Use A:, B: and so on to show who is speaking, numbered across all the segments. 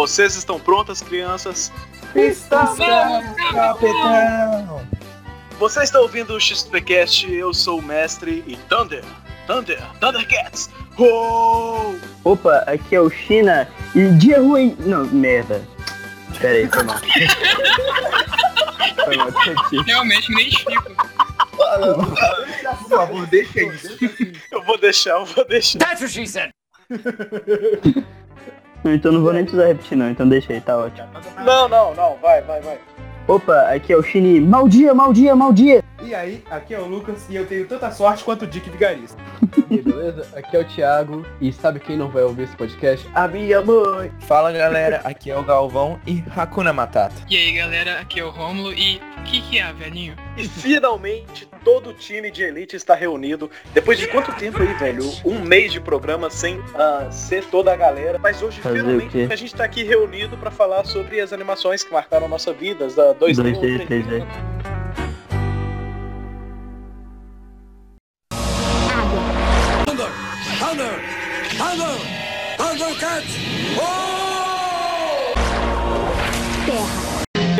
A: Vocês estão prontas, crianças?
B: Estamos, capitão!
A: Você está ouvindo o XPcast, eu sou o mestre e Thunder, Thunder, Thundercats! Uou!
C: Opa, aqui é o China e dia ruim. Não, merda. Pera aí, foi mal. foi mal.
D: Realmente me identifico.
B: Por favor, deixa isso.
A: Eu vou deixar, eu vou deixar.
E: That's what she said.
C: Então não vou nem precisar repetir não, então deixa aí, tá ótimo.
A: Não, não, não, vai, vai, vai.
C: Opa, aqui é o Chini. Mal dia, mal dia, mal dia.
B: E aí, aqui é o Lucas e eu tenho tanta sorte quanto o Dick Vigarista.
F: E aí, beleza? Aqui é o Thiago e sabe quem não vai ouvir esse podcast?
C: A minha mãe.
G: Fala galera, aqui é o Galvão e Hakuna Matata.
D: E aí galera, aqui é o Rômulo e o que que é, velhinho?
A: E finalmente todo o time de elite está reunido. Depois de quanto tempo aí, velho? Um mês de programa sem ah, ser toda a galera. Mas hoje
C: Fazer
A: finalmente a gente tá aqui reunido para falar sobre as animações que marcaram a nossa vida, as da 2
C: Dois, três, três, três.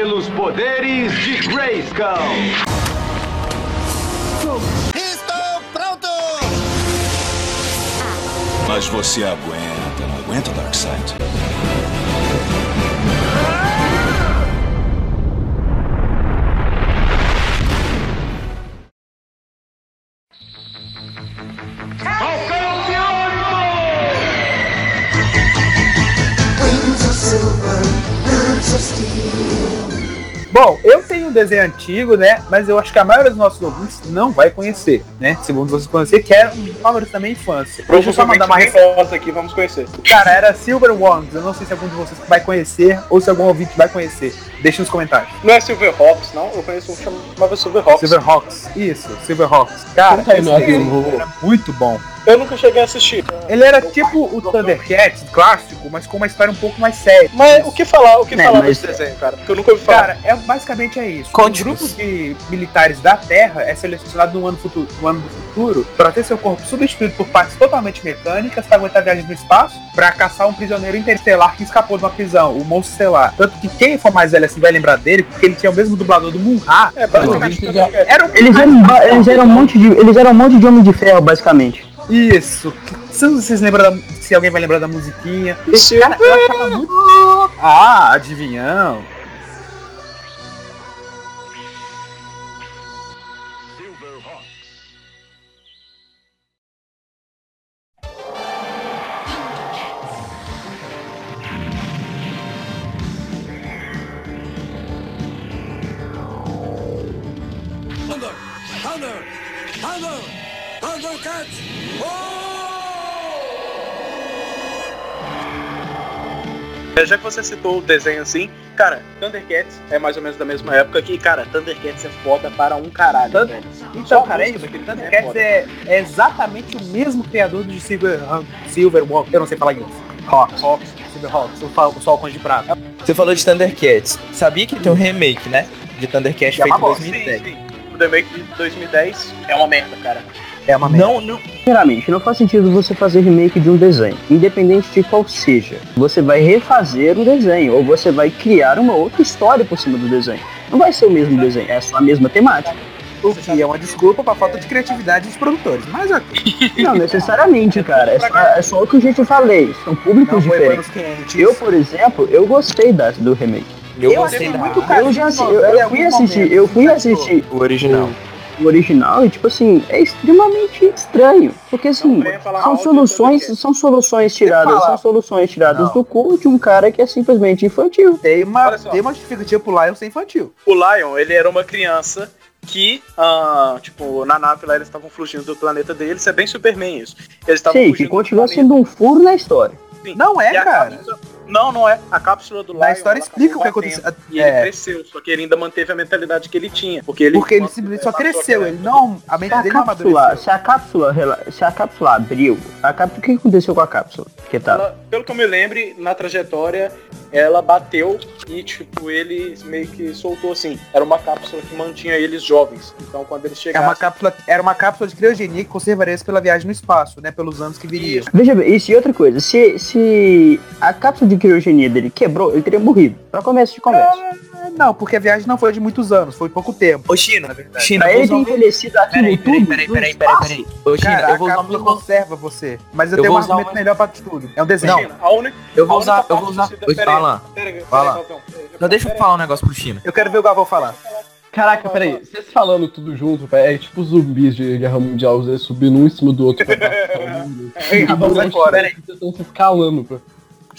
H: pelos poderes de Grayskull.
I: Mas você aguenta, não aguenta, Darkseid?
B: Bom, um desenho antigo, né? Mas eu acho que a maioria dos nossos ouvintes não vai conhecer, né? Segundo vocês conhecer, que era um número também infância. Deixa eu só mandar uma
A: resposta aqui, vamos conhecer.
B: Cara, era Silver Wands. Eu não sei se algum de vocês vai conhecer ou se algum ouvinte vai conhecer. Deixa nos comentários.
A: Não é Silverhawks, não? Eu conheço um que chamava Silverhawks.
B: Silverhawks. Isso, Silverhawks. Cara,
F: aí,
B: esse
F: amigo.
B: era muito bom.
A: Eu nunca cheguei a assistir.
B: Ele era tipo o Thundercats clássico, mas com uma história um pouco mais séria.
A: Mas o que falar, o que
C: É,
A: falar desse desenho, cara? Porque eu nunca ouvi falar.
B: Cara, é, basicamente é isso.
G: Conte-nos.
B: Um grupo de militares da Terra é selecionado no ano, futuro, no ano do futuro para ter seu corpo substituído por partes totalmente mecânicas para aguentar viagens no espaço para caçar um prisioneiro interestelar que escapou de uma prisão, o Monstro Estelar. Tanto que quem for mais velho vai lembrar dele, porque ele tinha o mesmo dublador do Munra.
A: é, basicamente.
F: Eu ouvi
B: Era um
C: Eles eram, eles eram um monte de. Eles eram um monte de homem de ferro, basicamente.
B: Isso. Se vocês lembram da, se alguém vai lembrar da musiquinha.
A: Isso.
B: Cara, eu achava muito. Ah, adivinhão.
A: É, Já que você citou o desenho assim, cara, Thundercats é mais ou menos da mesma época que, cara, Thundercats é foda para um caralho,
B: Thunder-
A: velho. Só
B: Então,
A: a
B: cara, é isso.
A: daquele
B: Thundercats é, é exatamente o mesmo criador de Silver, Silver Walk. Eu não sei falar inglês. Hawks. Hawks. Silver Hawks. O, fa- o Sol Conde de Prata.
G: Você falou de Thundercats. Sabia que tem um remake, né? De Thundercats
B: é
G: feito em
B: bosta.
G: 2010.
A: Sim, sim. O remake de 2010 é uma merda, cara.
B: É uma merda.
G: Não, não.
C: Sinceramente, não faz sentido você fazer remake de um desenho, independente de qual seja. Você vai refazer o desenho, ou você vai criar uma outra história por cima do desenho. Não vai ser o mesmo desenho, é só a mesma temática.
B: O que é uma desculpa pra falta de criatividade dos produtores. Mas ok.
C: Não necessariamente, cara. É só, é só o que eu já te falei. São públicos
B: Não
C: diferentes. Eu, por exemplo, eu gostei da, do remake.
G: Eu,
B: Eu achei muito caro.
C: Eu já assi- eu, eu fui assistir, eu fui assistir
G: o original.
C: o original e tipo assim, é extremamente estranho. Porque assim, são soluções, são soluções tiradas, são soluções tiradas
B: Não.
C: do cu de um cara que é simplesmente infantil.
B: Tem uma, tem uma justificativa pro Lion ser infantil.
A: O Lion, ele era uma criança que, ah, tipo, na nave lá eles estavam fugindo do planeta deles, é bem Superman isso. Eles estavam
C: Sim, que continua sendo um furo na história.
A: Sim.
B: Não é,
A: E
B: cara.
A: Não, não é. A cápsula do Lion.
B: Na história explica o que aconteceu.
A: E ele
B: É,
A: cresceu, só que ele ainda manteve a mentalidade que ele tinha. Porque ele,
B: porque ele simplesmente só cresceu. Ele não. A mente
C: Se a
B: dele não
C: cápsula,
B: amadureceu.
C: se a cápsula, se a cápsula abriu, a cápsula, o que aconteceu com a cápsula? Que tá.
A: Ela, pelo que eu me lembre, na trajetória, ela bateu e, tipo, ele meio que soltou assim. Era uma cápsula que mantinha eles jovens. Então, quando eles
B: É
A: chegaram.
B: uma cápsula, era uma cápsula de criogenia que conservaria isso pela viagem no espaço, né? Pelos anos que viriam.
C: Veja bem, isso e outra coisa, se, se a cápsula de criogenia dele quebrou, ele teria morrido. Pra começo de conversa.
B: É, Não, porque a viagem não foi de muitos anos, foi pouco tempo.
G: Ô, China, China,
C: Pra
G: eu vou
C: ele ter envelhecido aquilo
G: Peraí, peraí,
C: tudo.
G: peraí,
C: no
G: peraí, peraí,
C: espaço,
G: peraí. Ô, China,
B: Cara,
G: eu
B: a
G: vou usar um
B: conserva você. Mas eu,
G: Eu
B: tenho um argumento
G: uma-
B: melhor pra tudo. É um desenho.
A: Imagina, a única,
G: Eu vou usar, eu vou usar... fala. Fala. Não, deixa eu falar um negócio pro China.
B: Eu quero ver o Galvão falar.
F: Caraca, peraí, vocês falando tudo junto, é tipo zumbis de Guerra Mundial, eles subindo um em cima do outro pra passar o mundo. Peraí, vocês estão se escalando, pô.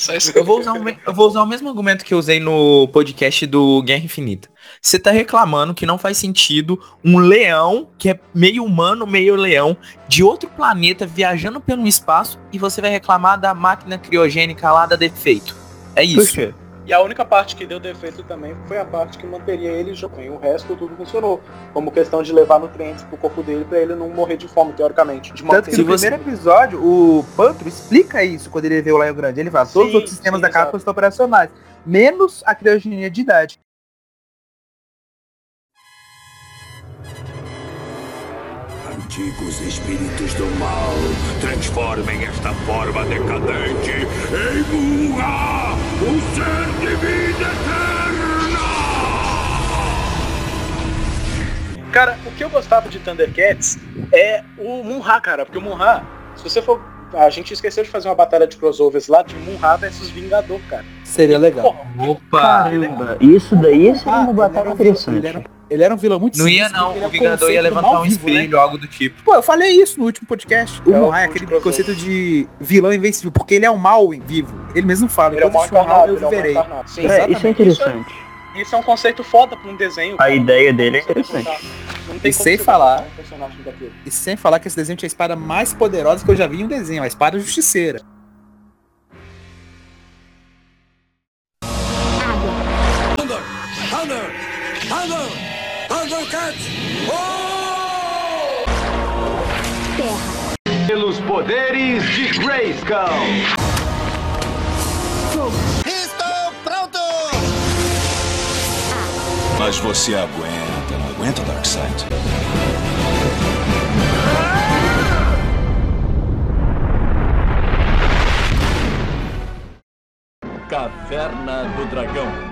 D: Só isso.
G: Eu vou, usar um, eu vou usar o mesmo argumento que eu usei no podcast do Guerra Infinita. Você tá reclamando que não faz sentido um leão, que é meio humano, meio leão, de outro planeta viajando pelo espaço e você vai reclamar da máquina criogênica lá da defeito. É
C: Por
G: isso.
C: quê?
A: E a única parte que deu defeito também foi a parte que manteria ele jovem. O resto tudo funcionou. Como questão de levar nutrientes pro corpo dele pra ele não morrer de fome, teoricamente. De
B: Tanto que no
G: você-
B: primeiro episódio, o Pantro explica isso quando ele vê o Lion Grande. Ele fala, todos
A: Sim,
B: os outros sistemas
A: sim,
B: da cápsula estão operacionais. Menos a criogenia de idade.
I: Antigos espíritos do mal, transformem esta forma decadente em Munra, o ser de vida eterna!
A: Cara, o que eu gostava de Thundercats é o Munra, cara. Porque o Munra, se você for. A gente esqueceu de fazer uma batalha de crossovers lá de Munra versus Vingador, cara.
B: Seria legal.
A: Porra,
G: Opa!
C: Caramba, isso daí seria uma
B: Ah,
C: batalha
B: ele era vilão-
C: interessante.
B: Ele era, um vilão muito
G: Não ia não,
B: ele
G: o Vingador ia levantar um
B: vivo, né?
G: espelho, algo do tipo.
B: Pô, eu falei isso no último podcast. O
A: É,
B: Moai é aquele conceito de vilão invencível, porque ele é o mal em vivo. Ele mesmo fala,
A: Ele é o mal encarnado,
B: eu
A: ele é o mal
B: viverei.
A: Sim,
C: É, isso é interessante.
A: Isso é um conceito foda pra um desenho.
C: A
A: cara.
C: ideia dele é interessante.
A: Não tem
B: E sem falar-
A: um.
B: E sem falar que esse desenho tinha a espada mais poderosa que eu já vi em um desenho, a espada justiceira.
I: Thunder! Thunder! Thunder! Thundercats!
H: Pelos poderes de Grayskull.
I: Mas você aguenta, não aguenta, Darkseid?
H: Caverna do Dragão.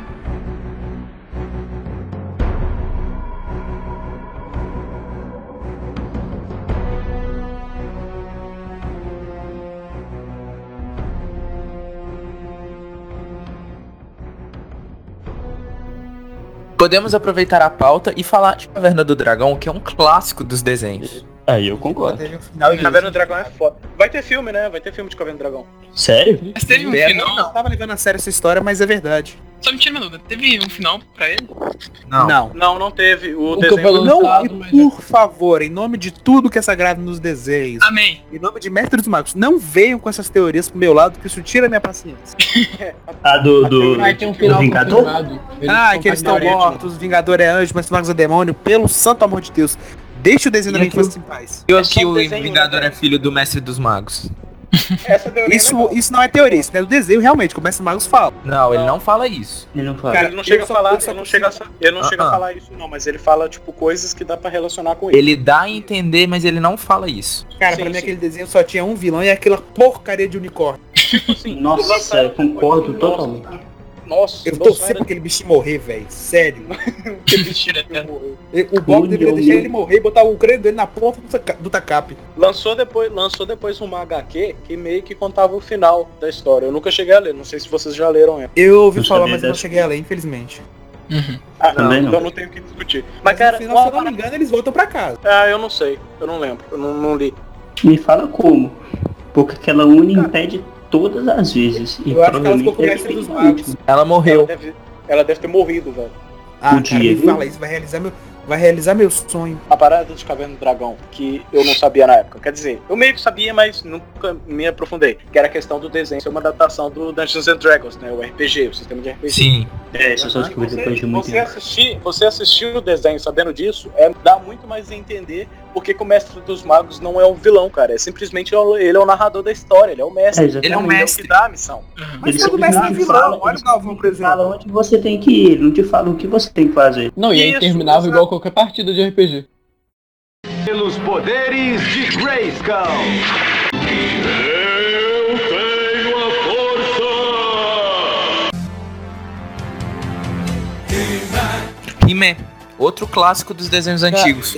G: Podemos aproveitar a pauta e falar de Caverna do Dragão, que é um clássico dos desenhos.
C: Aí eu concordo.
B: E
A: Caverna do Dragão é foda. Vai ter filme, né? Vai ter filme de Caverna do Dragão.
C: Sério?
D: Mas teve um
B: Eu
D: final.
B: não tava levando a sério essa história, mas é verdade.
D: Só me tira uma dúvida. Teve um final pra ele?
B: Não.
A: Não, não teve. O
F: Nunca
A: desenho.
B: Não, e
F: mas
B: por favor, em nome de tudo que é sagrado nos desenhos,
D: Amém.
B: em nome de Mestre dos Magos, não venham com essas teorias pro meu lado, que isso tira a minha paciência.
C: A do, do,
F: Vai ter um
C: do
F: final
C: Vingador?
F: confirmado. Eles
B: Ah, que eles estão mortos, os Vingador é anjo, Mestre dos Magos é demônio, pelo santo amor de Deus. Deixa o desenho da minha infância em paz.
G: E
A: É
G: que
A: só um
G: o
A: desenho,
G: Vingador
A: né,
G: é filho do Mestre dos Magos.
A: Essa teoria é
B: Isso,
A: legal.
B: isso não é teoria, isso é do desenho realmente, como o Magos fala.
G: Não, ele não fala isso.
C: Ele não fala.
B: Cara,
A: ele não chega
B: eu
A: a falar,
B: eu
A: não chega a, ele não chega a
G: Ah, ah.
A: falar isso não, mas ele fala tipo coisas que dá pra relacionar com ele.
G: Ele dá a entender, mas ele não fala isso.
B: Cara,
A: Sim,
B: pra mim
A: sim.
B: aquele desenho só tinha um vilão e aquela porcaria de unicórnio.
A: Assim,
C: Nossa, eu concordo totalmente.
A: Nossa,
B: Eu torci pra
A: era-
B: aquele bichinho morrer, velho. Sério.
D: cara.
A: morreu.
B: O Bob deveria deixar ele morrer e botar o crânio dele na ponta do do tacap.
A: Lançou depois, lançou depois uma HQ que meio que contava o final da história. Eu nunca cheguei a ler, não sei se vocês já leram ela.
B: Eu ouvi
C: Eu
B: falar, mas eu não cheguei a ler, infelizmente.
D: Uhum.
A: Ah,
C: Também não.
A: Então não tenho o que discutir. Mas,
B: Mas
A: cara,
B: no final,
A: uma-
B: se eu não me engano, eles voltam pra casa.
A: ah, eu não sei, eu não lembro, eu não, não li.
C: Me fala como. Porque aquela Uni impede todas as vezes. E
B: Eu acho que ela ficou com o mestre dos magos.
G: Ela
A: Ela
G: morreu.
A: deve, ela deve ter morrido, velho.
B: Ah,
C: Um
B: cara,
C: dia,
B: fala isso, vai realizar meu, vai realizar meu sonho.
A: A parada de Caverna do Dragão, que eu não sabia na época. Quer dizer, eu meio que sabia, mas nunca me aprofundei. Que era a questão do desenho ser uma adaptação do Dungeons and Dragons, né? O RPG, o sistema de RPG.
G: Sim.
C: É, isso eu só descobri
A: Você,
C: depois de muito
A: você
C: tempo.
A: assistir, você assistir o desenho sabendo disso, é, dá muito mais a entender por que, que o mestre dos magos não é um vilão, cara. É simplesmente ele é o narrador da história, ele é o mestre.
C: É.
G: Ele é o
A: Ele é o
G: mestre.
A: que dá a missão.
B: Mas
C: Eles
B: todo mestre é vilão.
C: falam-
B: Olha o Galvão, por exemplo.
C: onde você tem que ir, ele não te fala o que você tem que fazer.
F: Não, e é
A: Isso,
F: interminável igual qualquer partida de RPG.
H: Pelos poderes de Grayskull.
I: Eu tenho a força!
G: He-Man, outro clássico dos desenhos antigos.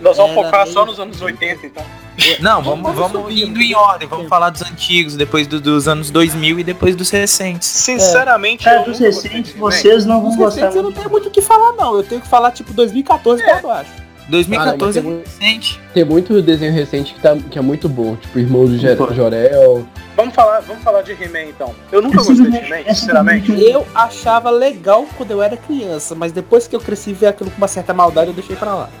A: Nós vamos focar só nos anos 80, então.
G: Não, vamos, vamos indo em ordem. Vamos falar dos antigos, depois do- dos anos 2000 e depois dos recentes.
A: Sinceramente,
C: Cara,
A: eu
C: dos recentes, vocês não vão
B: Os
C: gostar
B: recentes eu não tenho muito o que falar, não. Eu tenho que falar, tipo, 2014 pra baixo.
G: 2014 é recente.
F: Tem muito desenho recente que, tá, que é muito bom, tipo Irmão do
C: Pô.
F: Jorel.
A: Vamos falar, vamos falar de He-Man então. Eu nunca gostei de
C: He-Man-
A: sinceramente.
B: Eu achava legal quando eu era criança, mas depois que eu cresci e vi aquilo com uma certa maldade, eu deixei pra lá.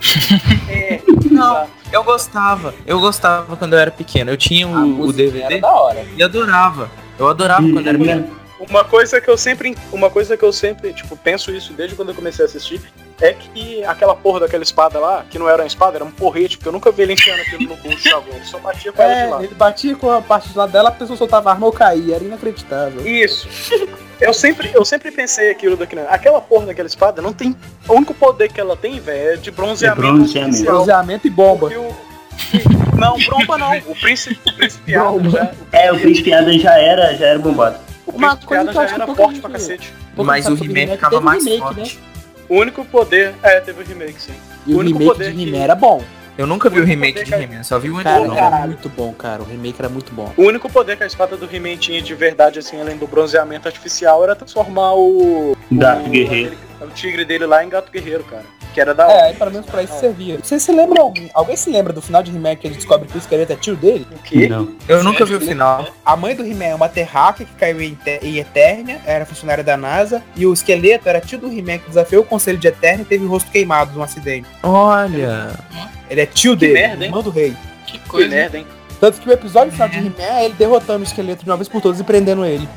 A: É,
G: Não, eu gostava. Eu gostava quando eu era pequeno. Eu tinha o, o DVD
B: Era da hora.
G: e adorava. Eu adorava quando eu era pequeno.
A: Uma coisa que eu sempre, uma coisa que eu sempre, tipo, penso isso desde quando eu comecei a assistir, é que aquela porra daquela espada lá, que não era uma espada, era um porrete, porque eu nunca vi ele enfiando aquilo no bolso do avô, ele só batia com ela de
B: É,
A: lado.
B: ele batia com a parte de lá dela, a pessoa soltava a arma ou caía, era inacreditável.
A: Isso. Eu sempre, eu sempre pensei aquilo daquele. Aquela porra daquela espada não tem. O único poder que ela tem, velho, é de bronzeamento.
C: É bronzeamento.
B: Bronzeamento e bomba.
A: O- Não, bromba não. O príncipe, o príncipe Adam já,
C: É, o Príncipe Adam já era, já era bombado.
A: O
B: Uma
A: príncipe
B: coisa que eu
A: já
B: acho que
A: era
B: pouca
A: forte
B: gente-
A: pra cacete.
B: Pouco
G: Mas
B: sabe
G: o
B: sobre
G: He-Man
B: He-Man,
G: ficava
B: teve
G: mais
B: remake,
G: forte.
B: Né?
A: O único poder. É, teve o remake, sim.
B: E
A: O
B: o
A: único
B: remake
A: poder
B: de
A: que-
B: He-Man era bom.
G: Eu nunca vi o remake de He-Man, só vi o
B: Cara, era muito bom, cara. O remake era muito bom.
A: O único poder que a espada do He-Man tinha de verdade, assim, além do bronzeamento artificial, era transformar o. O,
C: guerreiro.
A: O tigre dele lá em gato guerreiro, cara. Que era da
B: É,
A: hora.
B: aí pelo menos pra isso servia. Vocês se lembram? algum- Alguém se lembra do final de He-Man que ele descobre que o esqueleto é tio dele?
A: O quê?
C: Não.
G: Eu nunca vi o final.
B: A mãe do He-Man é uma terráquea que caiu em, em Eternia, era funcionária da NASA, e o esqueleto era tio do He-Man que desafiou o conselho de Eternia e teve o rosto queimado num acidente.
G: Olha.
B: Ele é tio
A: Que
B: dele,
A: merda, hein?
B: irmão do rei.
D: Que
A: Que
D: coisa.
A: merda, hein?
B: Tanto que o episódio final de He-Man é ele derrotando o esqueleto de uma vez por todas e prendendo ele.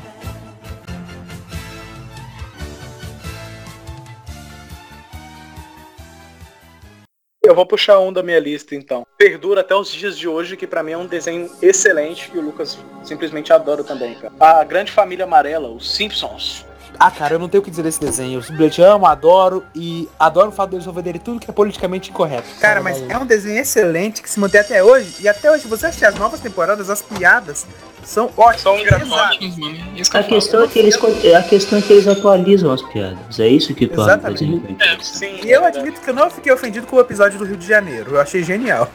A: Eu vou puxar um da minha lista, então. Perdura até os dias de hoje, que pra mim é um desenho excelente e o Lucas simplesmente adora também, cara. A Grande Família Amarela, os Simpsons.
B: Ah, cara, eu não tenho o que dizer desse desenho. Eu simplesmente amo, adoro e adoro o fato deles resolverem tudo que é politicamente incorreto. Cara, mas é um desenho excelente que se mantém até hoje. E até hoje, você assistir as novas temporadas, as piadas são ótimas.
A: São engraçados.
D: Ótimos, mano. Isso que
C: A questão, é que eles, a questão é que eles atualizam as piadas. É isso que torna
B: Exatamente.
C: interessante.
A: Sim,
B: E eu
A: é
B: admito que eu não fiquei ofendido com o episódio do Rio de Janeiro. Eu achei genial.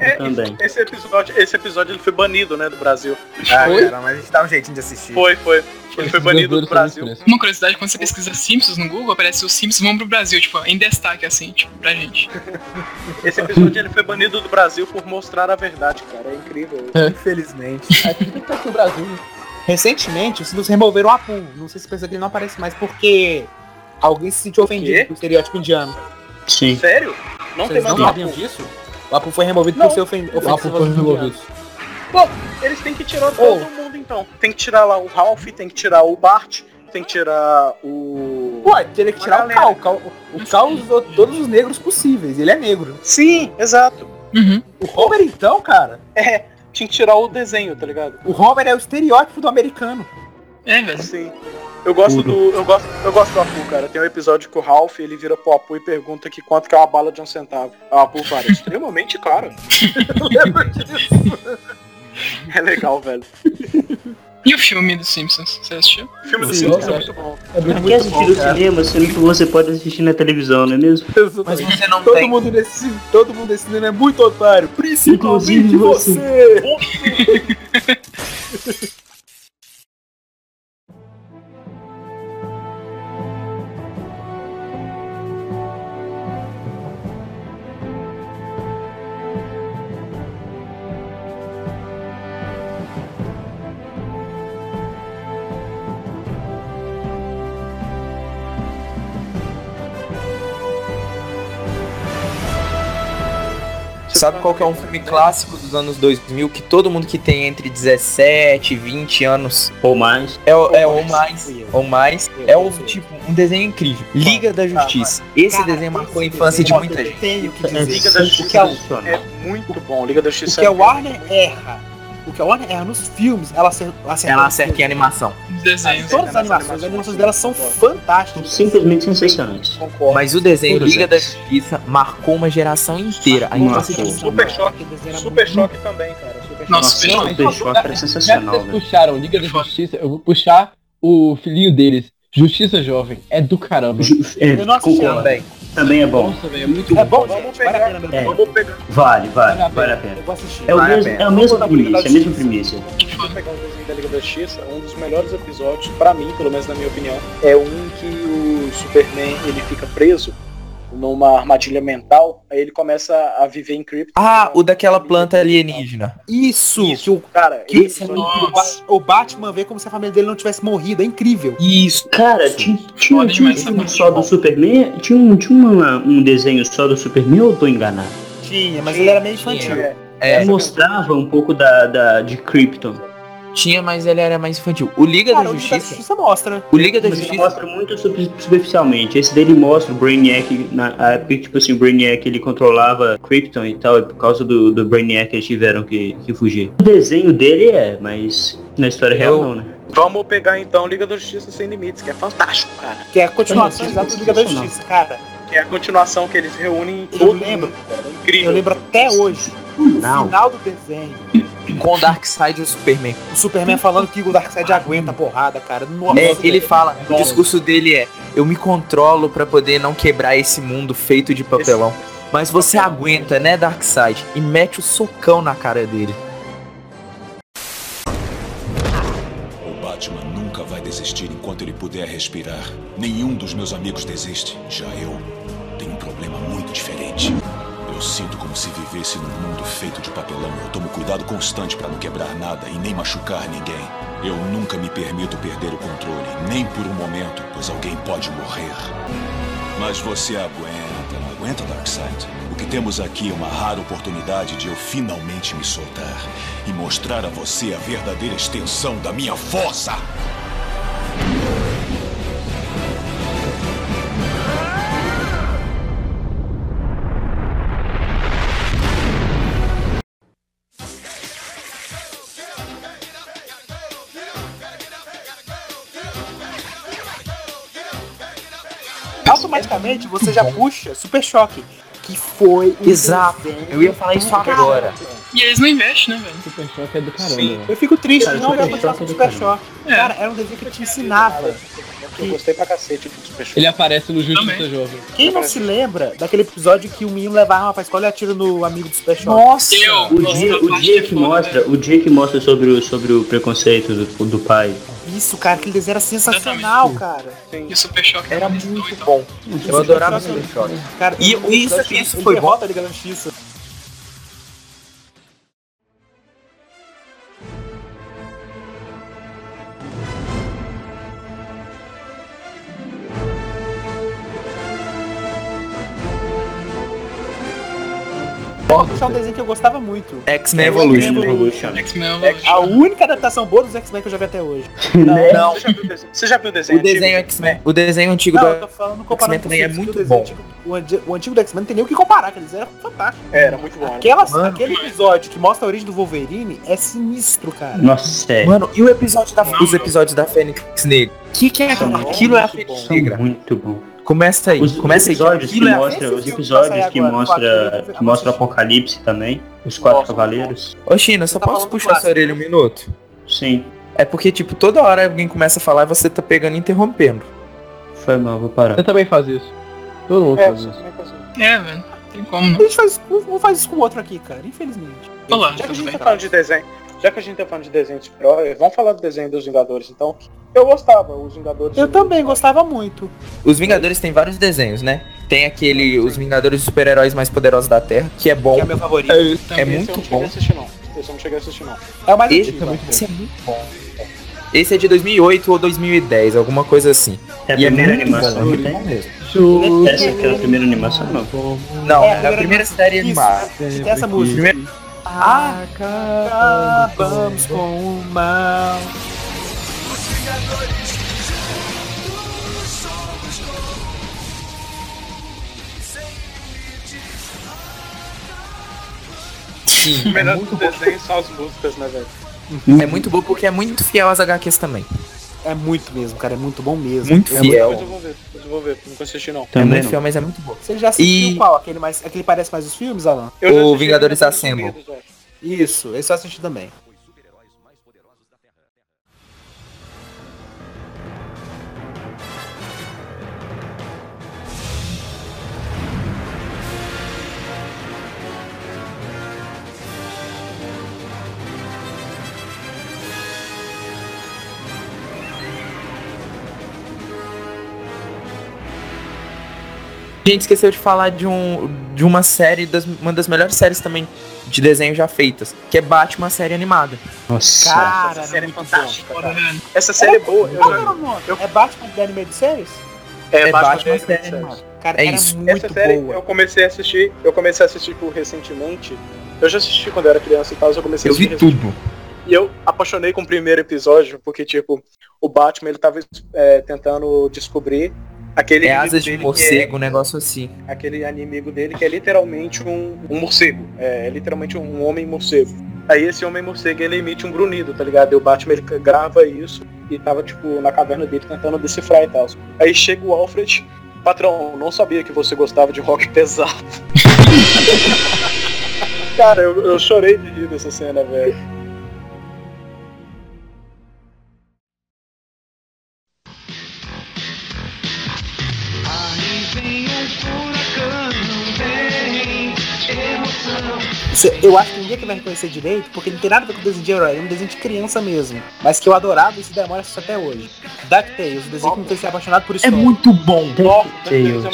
A: É,
C: Também.
A: Esse episódio, esse episódio ele foi banido, né, do Brasil.
B: Ah,
F: Foi?
B: cara, mas a gente dá um jeitinho de assistir.
A: Foi, foi. Ele foi banido do Brasil.
D: Uma curiosidade, quando você pesquisa Simpsons no Google, aparece os Simpsons vão pro Brasil, tipo, em destaque, assim, tipo, pra gente.
A: Esse episódio ele foi banido do Brasil por mostrar a verdade, cara. É incrível.
B: Infelizmente.
F: Aqui tá aqui no Brasil.
B: Recentemente, os Simpsons removeram o Apu. Não sei se pensa que ele não aparece mais porque alguém se sentiu ofendido com o estereótipo indiano.
C: Sim.
A: Sério? Não tem
B: Vocês
A: mais
B: não
A: Apu.
B: disso? O Apu foi removido
A: Não.
B: por ser ofen
F: O Apu foi removido.
A: Pô, eles têm que tirar todo mundo então. Tem que tirar lá o Ralph, tem que tirar o Bart, tem que tirar o.
B: Pô, teria que tirar o
A: galera.
B: Cal. O Cal, o Cal usou todos os negros possíveis. Ele é negro.
A: Sim, exato.
D: Uhum.
B: O Homer, então, cara,
A: É, tinha que tirar o desenho, tá ligado?
B: o Homer é o estereótipo do americano.
D: É, velho.
A: Sim. Eu gosto
C: Tudo.
A: do. Eu gosto, eu gosto do Apu, cara. Tem um episódio que o Ralph ele vira pro Apu e pergunta que quanto que é uma bala de um centavo. Aí O Apu fala, extremamente caro. É legal, velho.
D: E o filme dos Simpsons? Você assistiu?
A: O filme do
B: Sim,
A: Simpsons é
B: cara.
A: muito bom.
B: É
C: Pra que assistir no cinema, sendo que você pode assistir na televisão, não é mesmo?
G: Mas você não
B: Todo
G: tem.
B: mundo nesse, todo mundo nesse cinema é muito otário, principalmente
C: Inclusive
B: você.
G: Sabe qual que é um filme clássico dos anos 2000 que todo mundo que tem entre 17 e 20 anos
C: Ou mais.
G: é, o- é ou mais ou mais é o tipo um desenho incrível. Liga da Justiça. Esse
B: Cara,
G: desenho marcou a infância de muita gente.
B: Tenho que
C: É
B: dizer.
A: Liga da
B: O que a,
C: sensacional.
A: É muito bom. Liga da
B: o
A: Justiça.
B: que a
A: é
B: Warner erra. O que a Warner erra nos filmes, ela acerta.
G: Ela acerta em animação.
D: Desenhos.
B: Todas as animações, as animações delas são fantásticas.
C: simplesmente sensacionais.
A: Concordo.
G: Mas o desenho Liga da. Justiça marcou uma geração inteira. A de
C: Marcou.
A: Super Choque. Super Choque também, cara. Super Choque.
D: Nossa, Super
C: Não,
D: Choque.
C: Super Choque era sensacional,
F: vocês
C: velho.
F: puxaram Liga da Justiça, eu vou puxar o filhinho deles. Justiça Jovem. É do caramba.
C: Ju- é,
B: Eu não assisti
G: também.
C: Também é bom.
F: Nossa, é muito
B: É
F: bom.
B: bom,
A: Vamos pegar.
B: Vale a pena,
C: É.
A: Vamos pegar.
C: Vale, vale,
F: Vale a
C: vale a
F: pena.
C: pena.
B: Eu vou assistir.
C: É o
G: Vale a
C: mesmo, é o mesmo
B: Vamos botar
C: premissa, é a mesma premissa.
A: Vou pegar o desenho da Liga da Justiça, um dos melhores episódios, pra mim, pelo menos na minha opinião, é um que o Superman ele fica preso numa armadilha mental, aí ele começa a viver em cripto.
G: Ah, o daquela planta alienígena.
B: Isso,
A: Isso,
B: que o,
A: cara,
B: que
A: esse
B: o,
A: episódio-
B: o Ba- o Batman vê como se a família dele não tivesse morrido. É incrível.
G: Isso.
C: Cara, tinha, tinha,
D: Foda
C: tinha um filme só do Superman? Tinha, um, tinha uma- um desenho só do Superman ou eu tô enganado?
B: Tinha, mas ele era meio infantil.
A: É,
G: É,
C: Mostrava um pouco da, da, de Krypton.
G: Tinha, mas ele era mais infantil. O Liga
B: Cara,
G: da
B: o Liga da
G: Justiça.
B: Justiça mostra.
G: O Liga da
C: Mas
G: Justiça.
C: mostra muito super- superficialmente. Esse dele mostra o Brainiac, na a época tipo assim, o Brainiac ele controlava Krypton e tal, e por causa do, do Brainiac eles tiveram que, que fugir. O desenho dele é, mas na história real
G: Eu-
C: não, né?
A: Vamos pegar então Liga da Justiça Sem Limites, que é fantástico, cara.
B: Que é a continuação exata do Liga da. Justiça, cara.
A: Que é a continuação que eles reúnem
B: Eu
A: todo
B: lembro.
A: mundo, cara. É incrível.
B: Eu lembro até hoje. No final do desenho,
G: Com o Darkseid e o Superman.
B: o Superman falando que o Darkseid aguenta a porrada, cara. Nossa,
G: É, ele fala, o
B: Nossa.
G: discurso dele é: Eu me controlo pra poder não quebrar esse mundo feito de papelão. Mas você aguenta, né, Darkseid? E mete o socão na cara dele.
I: O Batman nunca vai desistir enquanto ele puder respirar. Nenhum dos meus amigos desiste. Já eu tenho um problema muito diferente. Eu sinto como se vivesse num mundo feito de papelão. Eu tomo cuidado constante para não quebrar nada e nem machucar ninguém. Eu nunca me permito perder o controle, nem por um momento, pois alguém pode morrer. Mas você aguenta, não aguenta, Darkseid? O que temos aqui é uma rara oportunidade de eu finalmente me soltar e mostrar a você a verdadeira extensão da minha força.
B: Automaticamente você já puxa Super Choque, que foi
G: Exato. Eu ia falar isso agora.
D: E eles não investem, né, velho?
F: Super Choque é do caramba,
A: Sim.
B: Eu fico triste
C: Cara,
B: de não ver do
C: Choque é
B: Super
C: do
B: Choque.
D: É.
B: Cara, era um desenho que te ensinava.
A: Eu gostei pra cacete do Super Choque.
F: Ele aparece no Justiça
D: Também.
F: Jovem.
B: Quem não se lembra daquele episódio que o menino leva a arma pra escola e atira no amigo do Super Choque?
G: Nossa!
D: Eu,
C: O dia, o dia que mostra, o dia que mostra sobre o, sobre o preconceito do, do pai.
B: Isso, cara, aquele desenho era sensacional, cara.
D: E o Super Choque
G: Era
D: muito
G: muito bom. Eu adorava o
B: Super
G: Choque.
B: Cara,
G: E isso-
B: ele
G: foi bom.
B: derrota a Liga da Justiça. Vou puxar um desenho que eu gostava muito.
G: X-Men Evolution.
C: Evolution.
D: X-Men
B: A única adaptação boa dos X-Men que eu já vi até hoje.
G: Não,
A: Você já viu o desenho? Você já viu o desenho?
G: o desenho
A: antigo?
G: X-Men. O desenho antigo
B: Não, eu
G: do.
B: tô falando comparando
G: X-Men também é muito
B: que o desenho
G: bom.
B: antigo- o, anti- o antigo do X-Men não tem nem o que comparar, aqueles eram fantásticos.
A: É, era muito bom. era
B: Aquela,
G: Mano.
B: aquele episódio que mostra a origem do Wolverine é sinistro, cara.
C: Nossa, sério.
G: Mano, e o episódio da, os episódios da Fênix Negra? Que que é aquilo? Aquilo é a Fênix Negra.
C: muito bom.
G: Começa aí,
C: Os, os
G: começa aí.
C: episódios que
G: Aquilo é a
C: mostra, os
B: que
C: episódios que
B: agora,
C: mostra, que mostra o Apocalipse também, os quatro
A: Nossa,
C: cavaleiros.
G: Ô China, só
B: Tá
G: posso puxar
B: clássico,
G: sua orelha um minuto?
C: Sim,
G: É porque, tipo, toda hora alguém começa a falar e você tá pegando e interrompendo.
C: foi mal, vou parar.
F: Você também faz isso. Todo mundo
A: É,
F: faz isso.
A: também faz isso.
D: É, velho. Tem como
B: A
D: não.
B: gente faz, um faz isso com o outro aqui, cara, infelizmente.
D: Olá,
A: Já que a
D: tudo
A: gente
D: bem?
A: tá falando de desenho, já que a gente tá falando de desenho de super-herói, vamos falar do desenho dos Vingadores, então. Eu gostava, os Vingadores.
B: Eu também gostava muito.
G: Os Vingadores tem vários desenhos, né? Tem aquele, os Vingadores super-heróis mais poderosos da Terra, que é bom.
B: Que é meu favorito.
G: É,
A: eu
G: muito
A: não cheguei
G: bom.
A: a assistir, não. Esse eu não cheguei a assistir, não.
B: É o mais
G: Esse
B: antigo.
F: é bom.
G: Esse é muito bom. Esse é de 2008 ou 2010, alguma coisa assim.
C: É a
G: E é
C: primeira
G: muito
C: animação
G: bom, é
C: que tem.
G: bom mesmo.
C: Essa aqui é a primeira animação, não.
G: Não,
B: É,
G: é, a primeira série animada.
B: Essa música. Acabamos com o mal.
G: Sim,
A: O melhor do desenho são as músicas, né, velho?
G: é muito bom porque é muito fiel às HQs também.
B: É muito mesmo, cara. É muito bom mesmo.
G: Muito
B: Eu-
G: fiel.
A: Depois eu vou ver, depois eu vou ver. Nunca assisti, não.
G: É
C: Também
G: muito
C: não.
G: fiel, mas é muito bom.
B: Você já assistiu
G: E-
B: qual? Aquele, mais, aquele parece mais os filmes, Alan?
G: O Vingadores Assemble.
A: Velho.
B: Isso, esse eu assisti também.
G: A gente esqueceu de falar de, um, de uma série, das, uma das melhores séries também de desenho já feitas, que é Batman, série animada.
C: Nossa.
B: Cara,
A: Essa série é fantástica,
B: bom.
A: cara. Essa série é boa. Eu já...
B: era o nome? É Batman da Animated Series?
G: É Batman,
A: Batman
G: série animada.
B: Cara,
G: É isso.
B: muito
A: Essa série
B: boa.
A: eu comecei a assistir, eu comecei a assistir por recentemente. Eu já assisti quando eu era criança e tal, eu comecei
G: Eu
A: a assistir
G: vi tudo.
A: E eu apaixonei com o primeiro episódio, porque, tipo, o Batman, ele tava é, tentando descobrir aquele
G: É asas de
A: dele
G: morcego, um negócio assim.
A: que é aquele inimigo dele que é literalmente um, um morcego. É, é literalmente um homem morcego. Aí esse homem morcego, ele emite um grunhido, tá ligado? E o Batman, ele grava isso e tava, tipo, na caverna dele tentando decifrar e tal. Aí chega o Alfred, patrão, não sabia que você gostava de rock pesado. Cara, eu, eu chorei de rir dessa cena, velho.
B: Eu acho que ninguém que vai reconhecer direito, porque não tem nada a ver com o desenho de herói, é um desenho de criança mesmo. Mas que eu adorava e se demora isso até hoje. DuckTales, o desenho que me fez ser apaixonado por
G: É
B: história.
G: muito bom.
C: DuckTales.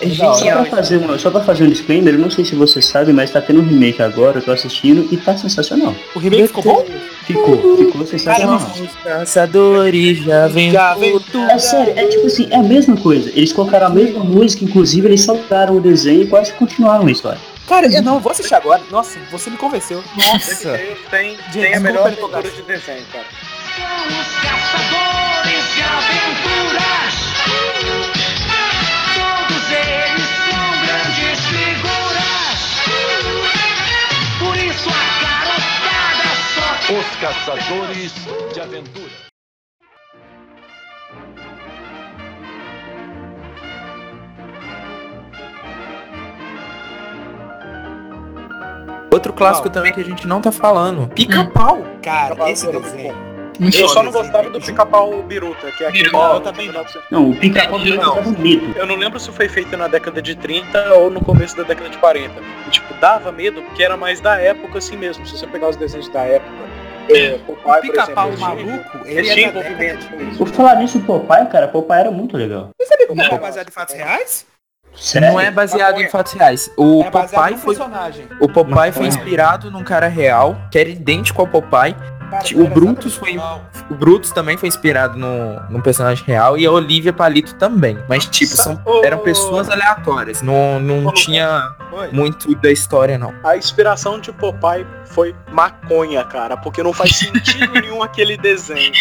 G: É
C: Só pra, fazer uma, só pra fazer um disclaimer, eu não sei se você sabe, mas tá tendo um remake agora, eu tô assistindo e tá sensacional.
B: O remake ficou bom?
C: Ficou, ficou sensacional.
G: Os caçadores aventura.
B: aventura.
C: É sério, é tipo assim, é a mesma coisa. Eles colocaram a mesma música, inclusive eles soltaram o desenho e quase continuaram a história.
B: Cara, eu não vou assistir agora. Nossa, você me convenceu.
G: Nossa.
A: Tem, tem a melhor cultura de desenho, cara.
E: Os caçadores de aventuras.
H: Os Caçadores de Aventura.
G: Outro clássico também que a gente não tá falando. Pica-pau.
B: Cara,
A: Pica-pau
B: esse
A: muito
B: desenho.
D: Muito
A: Eu só não gostava do pica-pau biruta, que é aquele
D: Biruta,
B: eu também não.
C: Não, o pica-pau
D: Não.
C: ficava bonito.
A: Eu não lembro se foi feito na década de 30 ou no começo da década de 40. E, tipo, dava medo porque era mais da época assim mesmo. Se você pegar os desenhos da época, é, Popeye,
B: O pica-pau maluco, ele é
A: envolvimento com isso.
C: Por falar nisso, o Popeye, cara, Popeye era muito legal.
B: Você sabia que o
D: Não.
B: Popeye é baseado em fatos reais?
C: Sério?
G: Não é baseado em fatos reais. O
B: é
G: Popeye foi,
B: personagem.
G: o Popeye foi inspirado num cara real, que era idêntico ao Popeye. O Brutus
B: igual.
G: O Brutus também foi inspirado no, num personagem real e a Olivia Palito também. Mas, tipo, são, eram pessoas aleatórias. Não, não
A: Ô,
G: tinha
A: Oi.
G: muito da história, não.
A: A inspiração de Popeye foi maconha, cara, porque não faz sentido nenhum aquele desenho.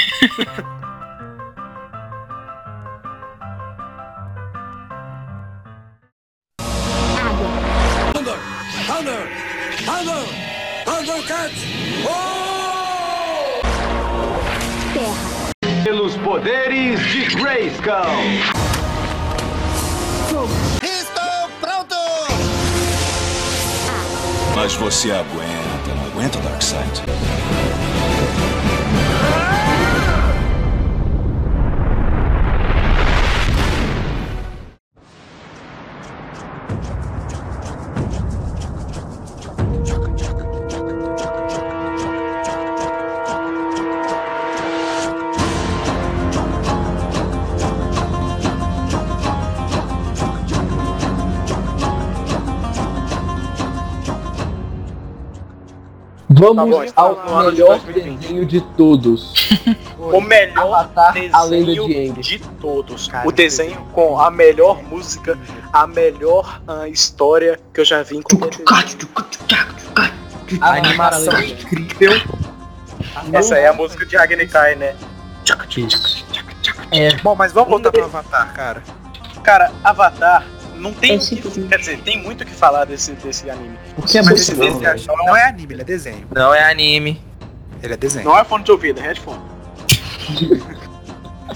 H: Pelos poderes de Grayskull.
I: Mas você aguenta, não aguenta, Darkseid?
F: Vamos
A: Tá bom,
F: ao
A: de
F: melhor
A: 2020.
F: desenho de todos.
A: O melhor
F: Avatar, a lenda
A: desenho
F: de
A: de todos.
B: Cara,
A: o desenho com a melhor música, a melhor ah, história que eu já vi em qualquer desenho.
G: A animação é incrível.
A: Essa é a música de Agni Kai, né?
C: É,
B: Bom, mas vamos voltar pro Avatar, cara.
A: Cara, Avatar não tem
C: É
A: que, quer dizer, tem muito o que falar desse, desse anime.
C: porque é
B: Mas
C: muito
B: esse
C: bom,
B: desenho
C: velho.
B: não é anime, ele é desenho.
G: Não é anime.
B: Ele é desenho.
A: Não é fone de ouvido, é headphone.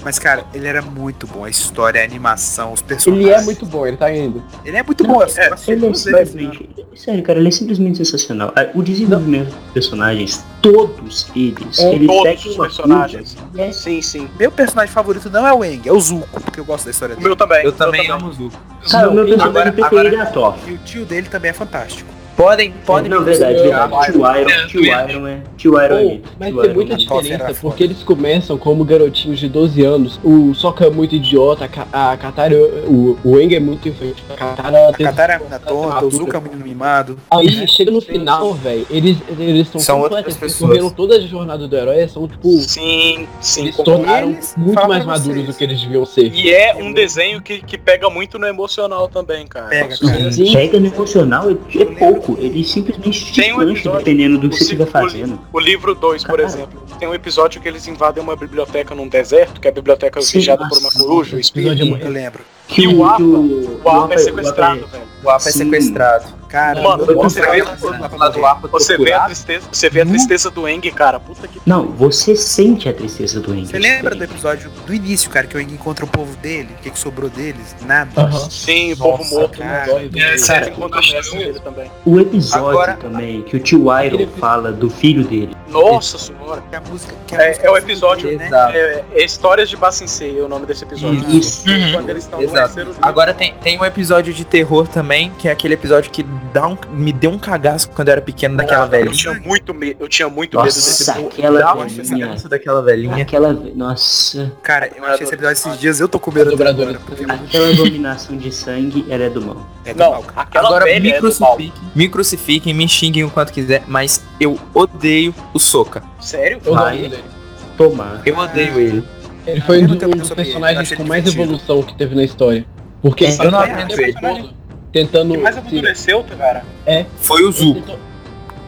B: Mas, cara, ele era muito bom. A história, a animação, os personagens.
F: Ele é muito bom, ele tá indo.
B: Ele é muito bom. assim,
A: é,
B: eu assisti
C: Ele é simplesmente. Sério, cara, ele é simplesmente sensacional. Ah, O desenvolvimento dos personagens, todos eles, ele
A: Todos
C: segue
A: os personagens.
C: curva, é
A: Sim, sim.
B: Meu personagem favorito não é o Eng, é o Zuko, porque eu gosto da história
A: O
B: dele.
A: meu também.
G: Eu
A: o
G: também
A: meu
G: amo o Zuko.
C: Cara, o meu personagem
G: Agora-
C: preferido
G: agora-
C: é a Toph.
B: E o tio dele também é fantástico.
G: Podem, podem.
C: Não, verdade, verdade. Tio
D: É,
C: Iron, tio
D: é.
C: Iron é. Tio Iron é.
F: mas
C: Tio
F: tem
C: Iron
F: muita
C: é.
B: Qual será
F: diferença,
B: a foda?
F: porque eles começam como garotinhos de 12 anos. O Sokka é muito idiota, a, Ka- a Katara, o, o Eng é muito infantil, a Katara
B: A
F: tem-
B: Katara é uma tonta, o. Zuko é menino mimado.
F: Aí chega no final, velho, eles, eles são,
G: São outras
F: completos, eles
G: pessoas.
F: correram toda a jornada do herói, são tipo.
A: Sim, sim.
F: Eles tornaram
B: eles-
F: muito mais maduros do que eles deviam ser.
A: E é um desenho que, que pega muito no emocional também, cara.
B: Pega, cara.
C: Sim, Pega no emocional, é, é pouco. Ele simplesmente te
A: Tem um episódio-
C: dependendo do que
A: o
C: você estiver fazendo.
A: O livro 2, por exemplo, tem um episódio que eles invadem uma biblioteca num deserto, que é a biblioteca
C: Sim,
A: vigiada por uma coruja, o
F: é
A: espírito.
F: muito-
B: Eu lembro.
C: Que
A: E o Apa,
C: que
A: O Apa é sequestrado,
C: Apa
A: velho.
G: O Apa é
C: Sim.
G: sequestrado.
B: Cara,
A: Mano, você
B: eu-
A: vê- Você vê a tristeza, você vê a tristeza do Eng, cara. Puta que.
C: Não, você sente a tristeza do Eng.
B: Você lembra do episódio do início, cara, que o Eng encontra o povo dele? O que, que sobrou deles? Nada.
F: Aham.
A: Sim, o povo morto.
B: cara.
F: dói,
D: É, sério.
A: Encontra o mestre dele também.
C: O episódio
G: Agora-
C: também, que o tio Iron
F: Aquele-
C: fala do filho dele.
A: Nossa senhora.
B: Que a música, que a
A: É,
B: música
A: é o episódio,
B: dele, né?
G: Exato.
A: É, é Histórias de Bacincei, é o nome desse episódio.
C: Isso.
D: Uhum.
A: Quando eles estão livro.
G: Agora tem, tem um episódio de terror também, que é aquele episódio que dá um, me deu um cagaço quando eu era pequeno daquela
A: Eu
G: velhinha.
A: tinha muito medo, eu tinha muito medo desse
C: Nossa, aquela
G: Dá
C: velhinha.
G: cagaço daquela velhinha.
C: Aquela. Nossa.
B: Cara, eu achei esse episódio esses dias, eu tô com medo agora, é
C: Aquela dominação de sangue era do mal.
B: é do
A: Não,
B: mal,
A: aquela
G: Agora me
A: é do mal.
G: crucifiquem, me crucifiquem, me xinguem o quanto quiser, mas eu odeio o Soca.
A: Sério?
F: Eu dele.
C: Tomar.
G: Eu odeio ele.
F: Ele foi
B: Eu
F: um, do- um dos
B: ele, eu
F: personagens com mais evolução que teve na história. Porque
C: É,
F: ele
G: eu não
F: tá
G: aguento
F: o tempo
G: ele.
F: Tentando.
A: O que mais
F: se-
A: amadureceu, cara?
G: Foi o Zuko.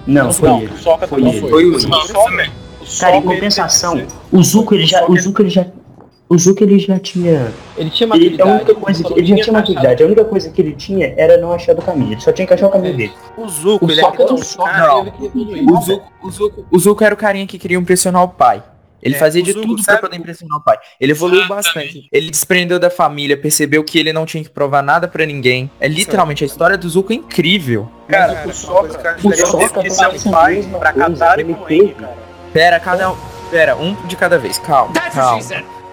C: Não, foi
A: não,
C: ele.
A: o Sokka
C: Foi
A: não
C: ele.
G: Foi o
A: O o
C: Cara, em compensação, o Zuko ele já. O Zuko ele já. O Zuko ele já tinha.
F: Ele tinha
C: Ele, a
F: maturidade.
C: única coisa que, ele já tinha maturidade. A única coisa que ele tinha era não achar do caminho. Ele só tinha que achar o caminho dele.
B: O Zuko,
F: O
B: ele é
F: não, o evoluir.
G: O Zuko, o, Zuko, o Zuko era o carinha que queria impressionar o pai. Ele
B: É,
G: fazia de
B: Zuko,
G: tudo pra
B: sabe?
G: poder impressionar o pai. Ele evoluiu
D: Exatamente.
G: bastante. Ele desprendeu da família, percebeu que ele não tinha que provar nada pra ninguém. É literalmente a história do Zuko é incrível.
A: Cara,
B: Cara,
A: o Sokka,
C: O Sokka
A: teve que
B: desse-
A: ser
C: faz
A: um pai
C: coisa,
A: Katara e
C: teve.
A: Eng, cara.
G: Pera, cada um. Pera, um de cada vez. Calma, calma.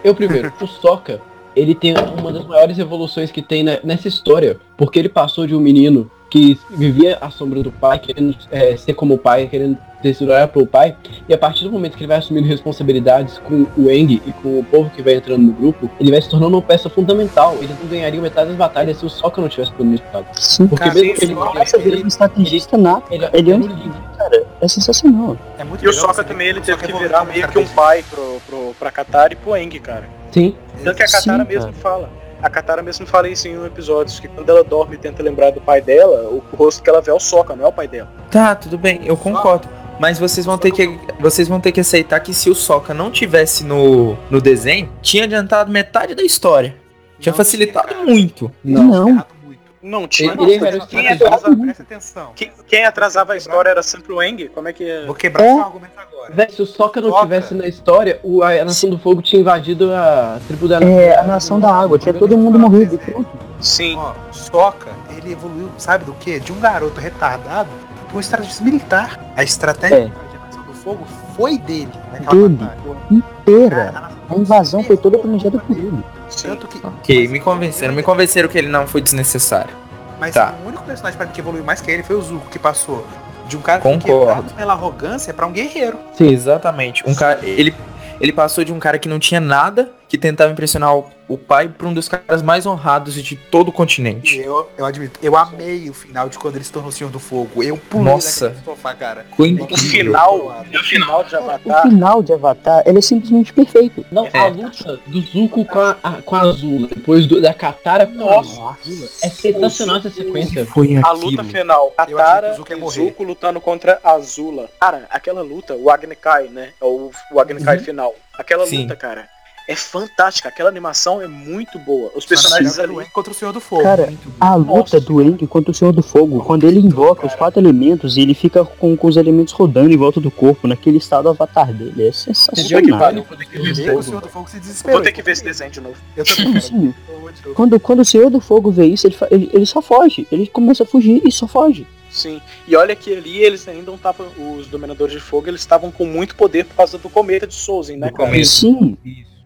F: Eu primeiro, o Sokka, ele tem uma das maiores evoluções que tem ne- nessa história, porque ele passou de um menino que vivia à sombra do pai, querendo é, ser como o pai, querendo desdurar pro pai, e a partir do momento que ele vai assumindo responsabilidades com o Eng e com o povo que vai entrando no grupo, ele vai se tornando uma peça fundamental. Eles não ganhariam metade das batalhas se o Sokka não tivesse planejado.
C: Sim.
F: Porque
B: Cara,
F: mesmo que ele
C: Começa a virar um estrategista nato.
F: ele,
C: Ele é um.
F: livre.
C: Cara, é sensacional.
B: É muito
A: E o Sokka também, ele
B: o
A: teve que
B: evoluindo
A: virar
B: como
A: meio que um pai pro, pro, pra Katara e pro Eng, cara.
F: Sim.
A: Tanto que a
C: Sim,
A: Katara
C: cara.
A: mesmo fala. A Katara mesmo fala isso em um episódio, que quando ela dorme e tenta lembrar do pai dela, o rosto que ela vê é o Sokka, não é o pai dela.
G: Tá, tudo bem, eu concordo. Mas vocês vão ter que vocês vão ter que aceitar que se o Sokka não tivesse no, no desenho, tinha adiantado metade da história. Tinha
B: Não,
G: facilitado
B: cara.
G: muito.
C: Não.
B: Muito.
A: Não tinha.
F: Ele- ele era o
A: quem, atrasava,
B: Presta atenção.
A: quem, quem atrasava a história era sempre o Eng? Como é que é?
B: Vou quebrar
C: É.
B: seu argumento agora.
F: Véi, se o Sokka não
B: Sokka.
F: tivesse na história, o, a Nação do Fogo tinha invadido a tribo da
C: É, a nação da água, tinha todo mundo morrido.
A: Sim.
B: Ó, Sokka, ele evoluiu, sabe do quê? De um garoto retardado pra um estrategista militar. A estratégia
C: É.
B: de Nação do Fogo foi dele naquela
C: Dele.
B: batalha.
C: Inteira.
B: Nação
C: A invasão foi toda planejada por ele.
B: Tanto que.
G: Ok, me convenceram, me convenceram que ele não foi desnecessário.
B: Mas
G: Tá.
B: o único personagem pra mim que evoluiu mais que ele foi o Zuko, que passou de um cara
G: Concordo.
B: quebrado pela arrogância pra um guerreiro.
G: Sim, exatamente. Um cara, ele, ele passou de um cara que não tinha nada que tentava impressionar o- o pai pra um dos caras mais honrados de todo o continente.
B: Eu, eu admito, eu amei o final de quando ele se tornou o Senhor do Fogo. Eu pulei
G: Nossa.
B: sofá, cara.
G: Ficou
A: O
G: incrível.
A: final, o final de
C: O
A: Avatar,
C: final de Avatar, ele é simplesmente perfeito.
F: Não,
G: É.
F: a luta do Zuko com a, a- com a Azula, depois do- da Katara com
A: Nossa.
F: a Azula, é sensacional essa sequência.
G: Foi
A: a luta final, Katara
B: o Zuko
A: e. Zuko lutando contra a Azula. Cara, aquela luta, o Agni Kai, né? É o, o Agni Kai final. Aquela
G: Sim.
A: luta, cara, é fantástica. Aquela animação é muito boa. Os personagens ali.
B: contra o Senhor do Fogo.
C: Cara, a luta do Aang contra o Senhor do Fogo, quando ele invoca os quatro elementos e ele fica com, com os elementos rodando em volta do corpo, naquele estado avatar dele, é sensacional.
B: E o Senhor do Fogo se desesperou.
A: Vou ter que ver esse desenho de novo.
B: Eu também, cara.
C: Sim,
B: vou
C: quando, quando o Senhor do Fogo vê isso, ele, ele, ele só foge. Ele começa a fugir e só foge.
A: Sim. E olha que ali eles ainda não estavam. Os dominadores de fogo, eles estavam com muito poder por causa do cometa de Sozen, né,
G: Do
A: cara?
G: cometa.
C: Sim,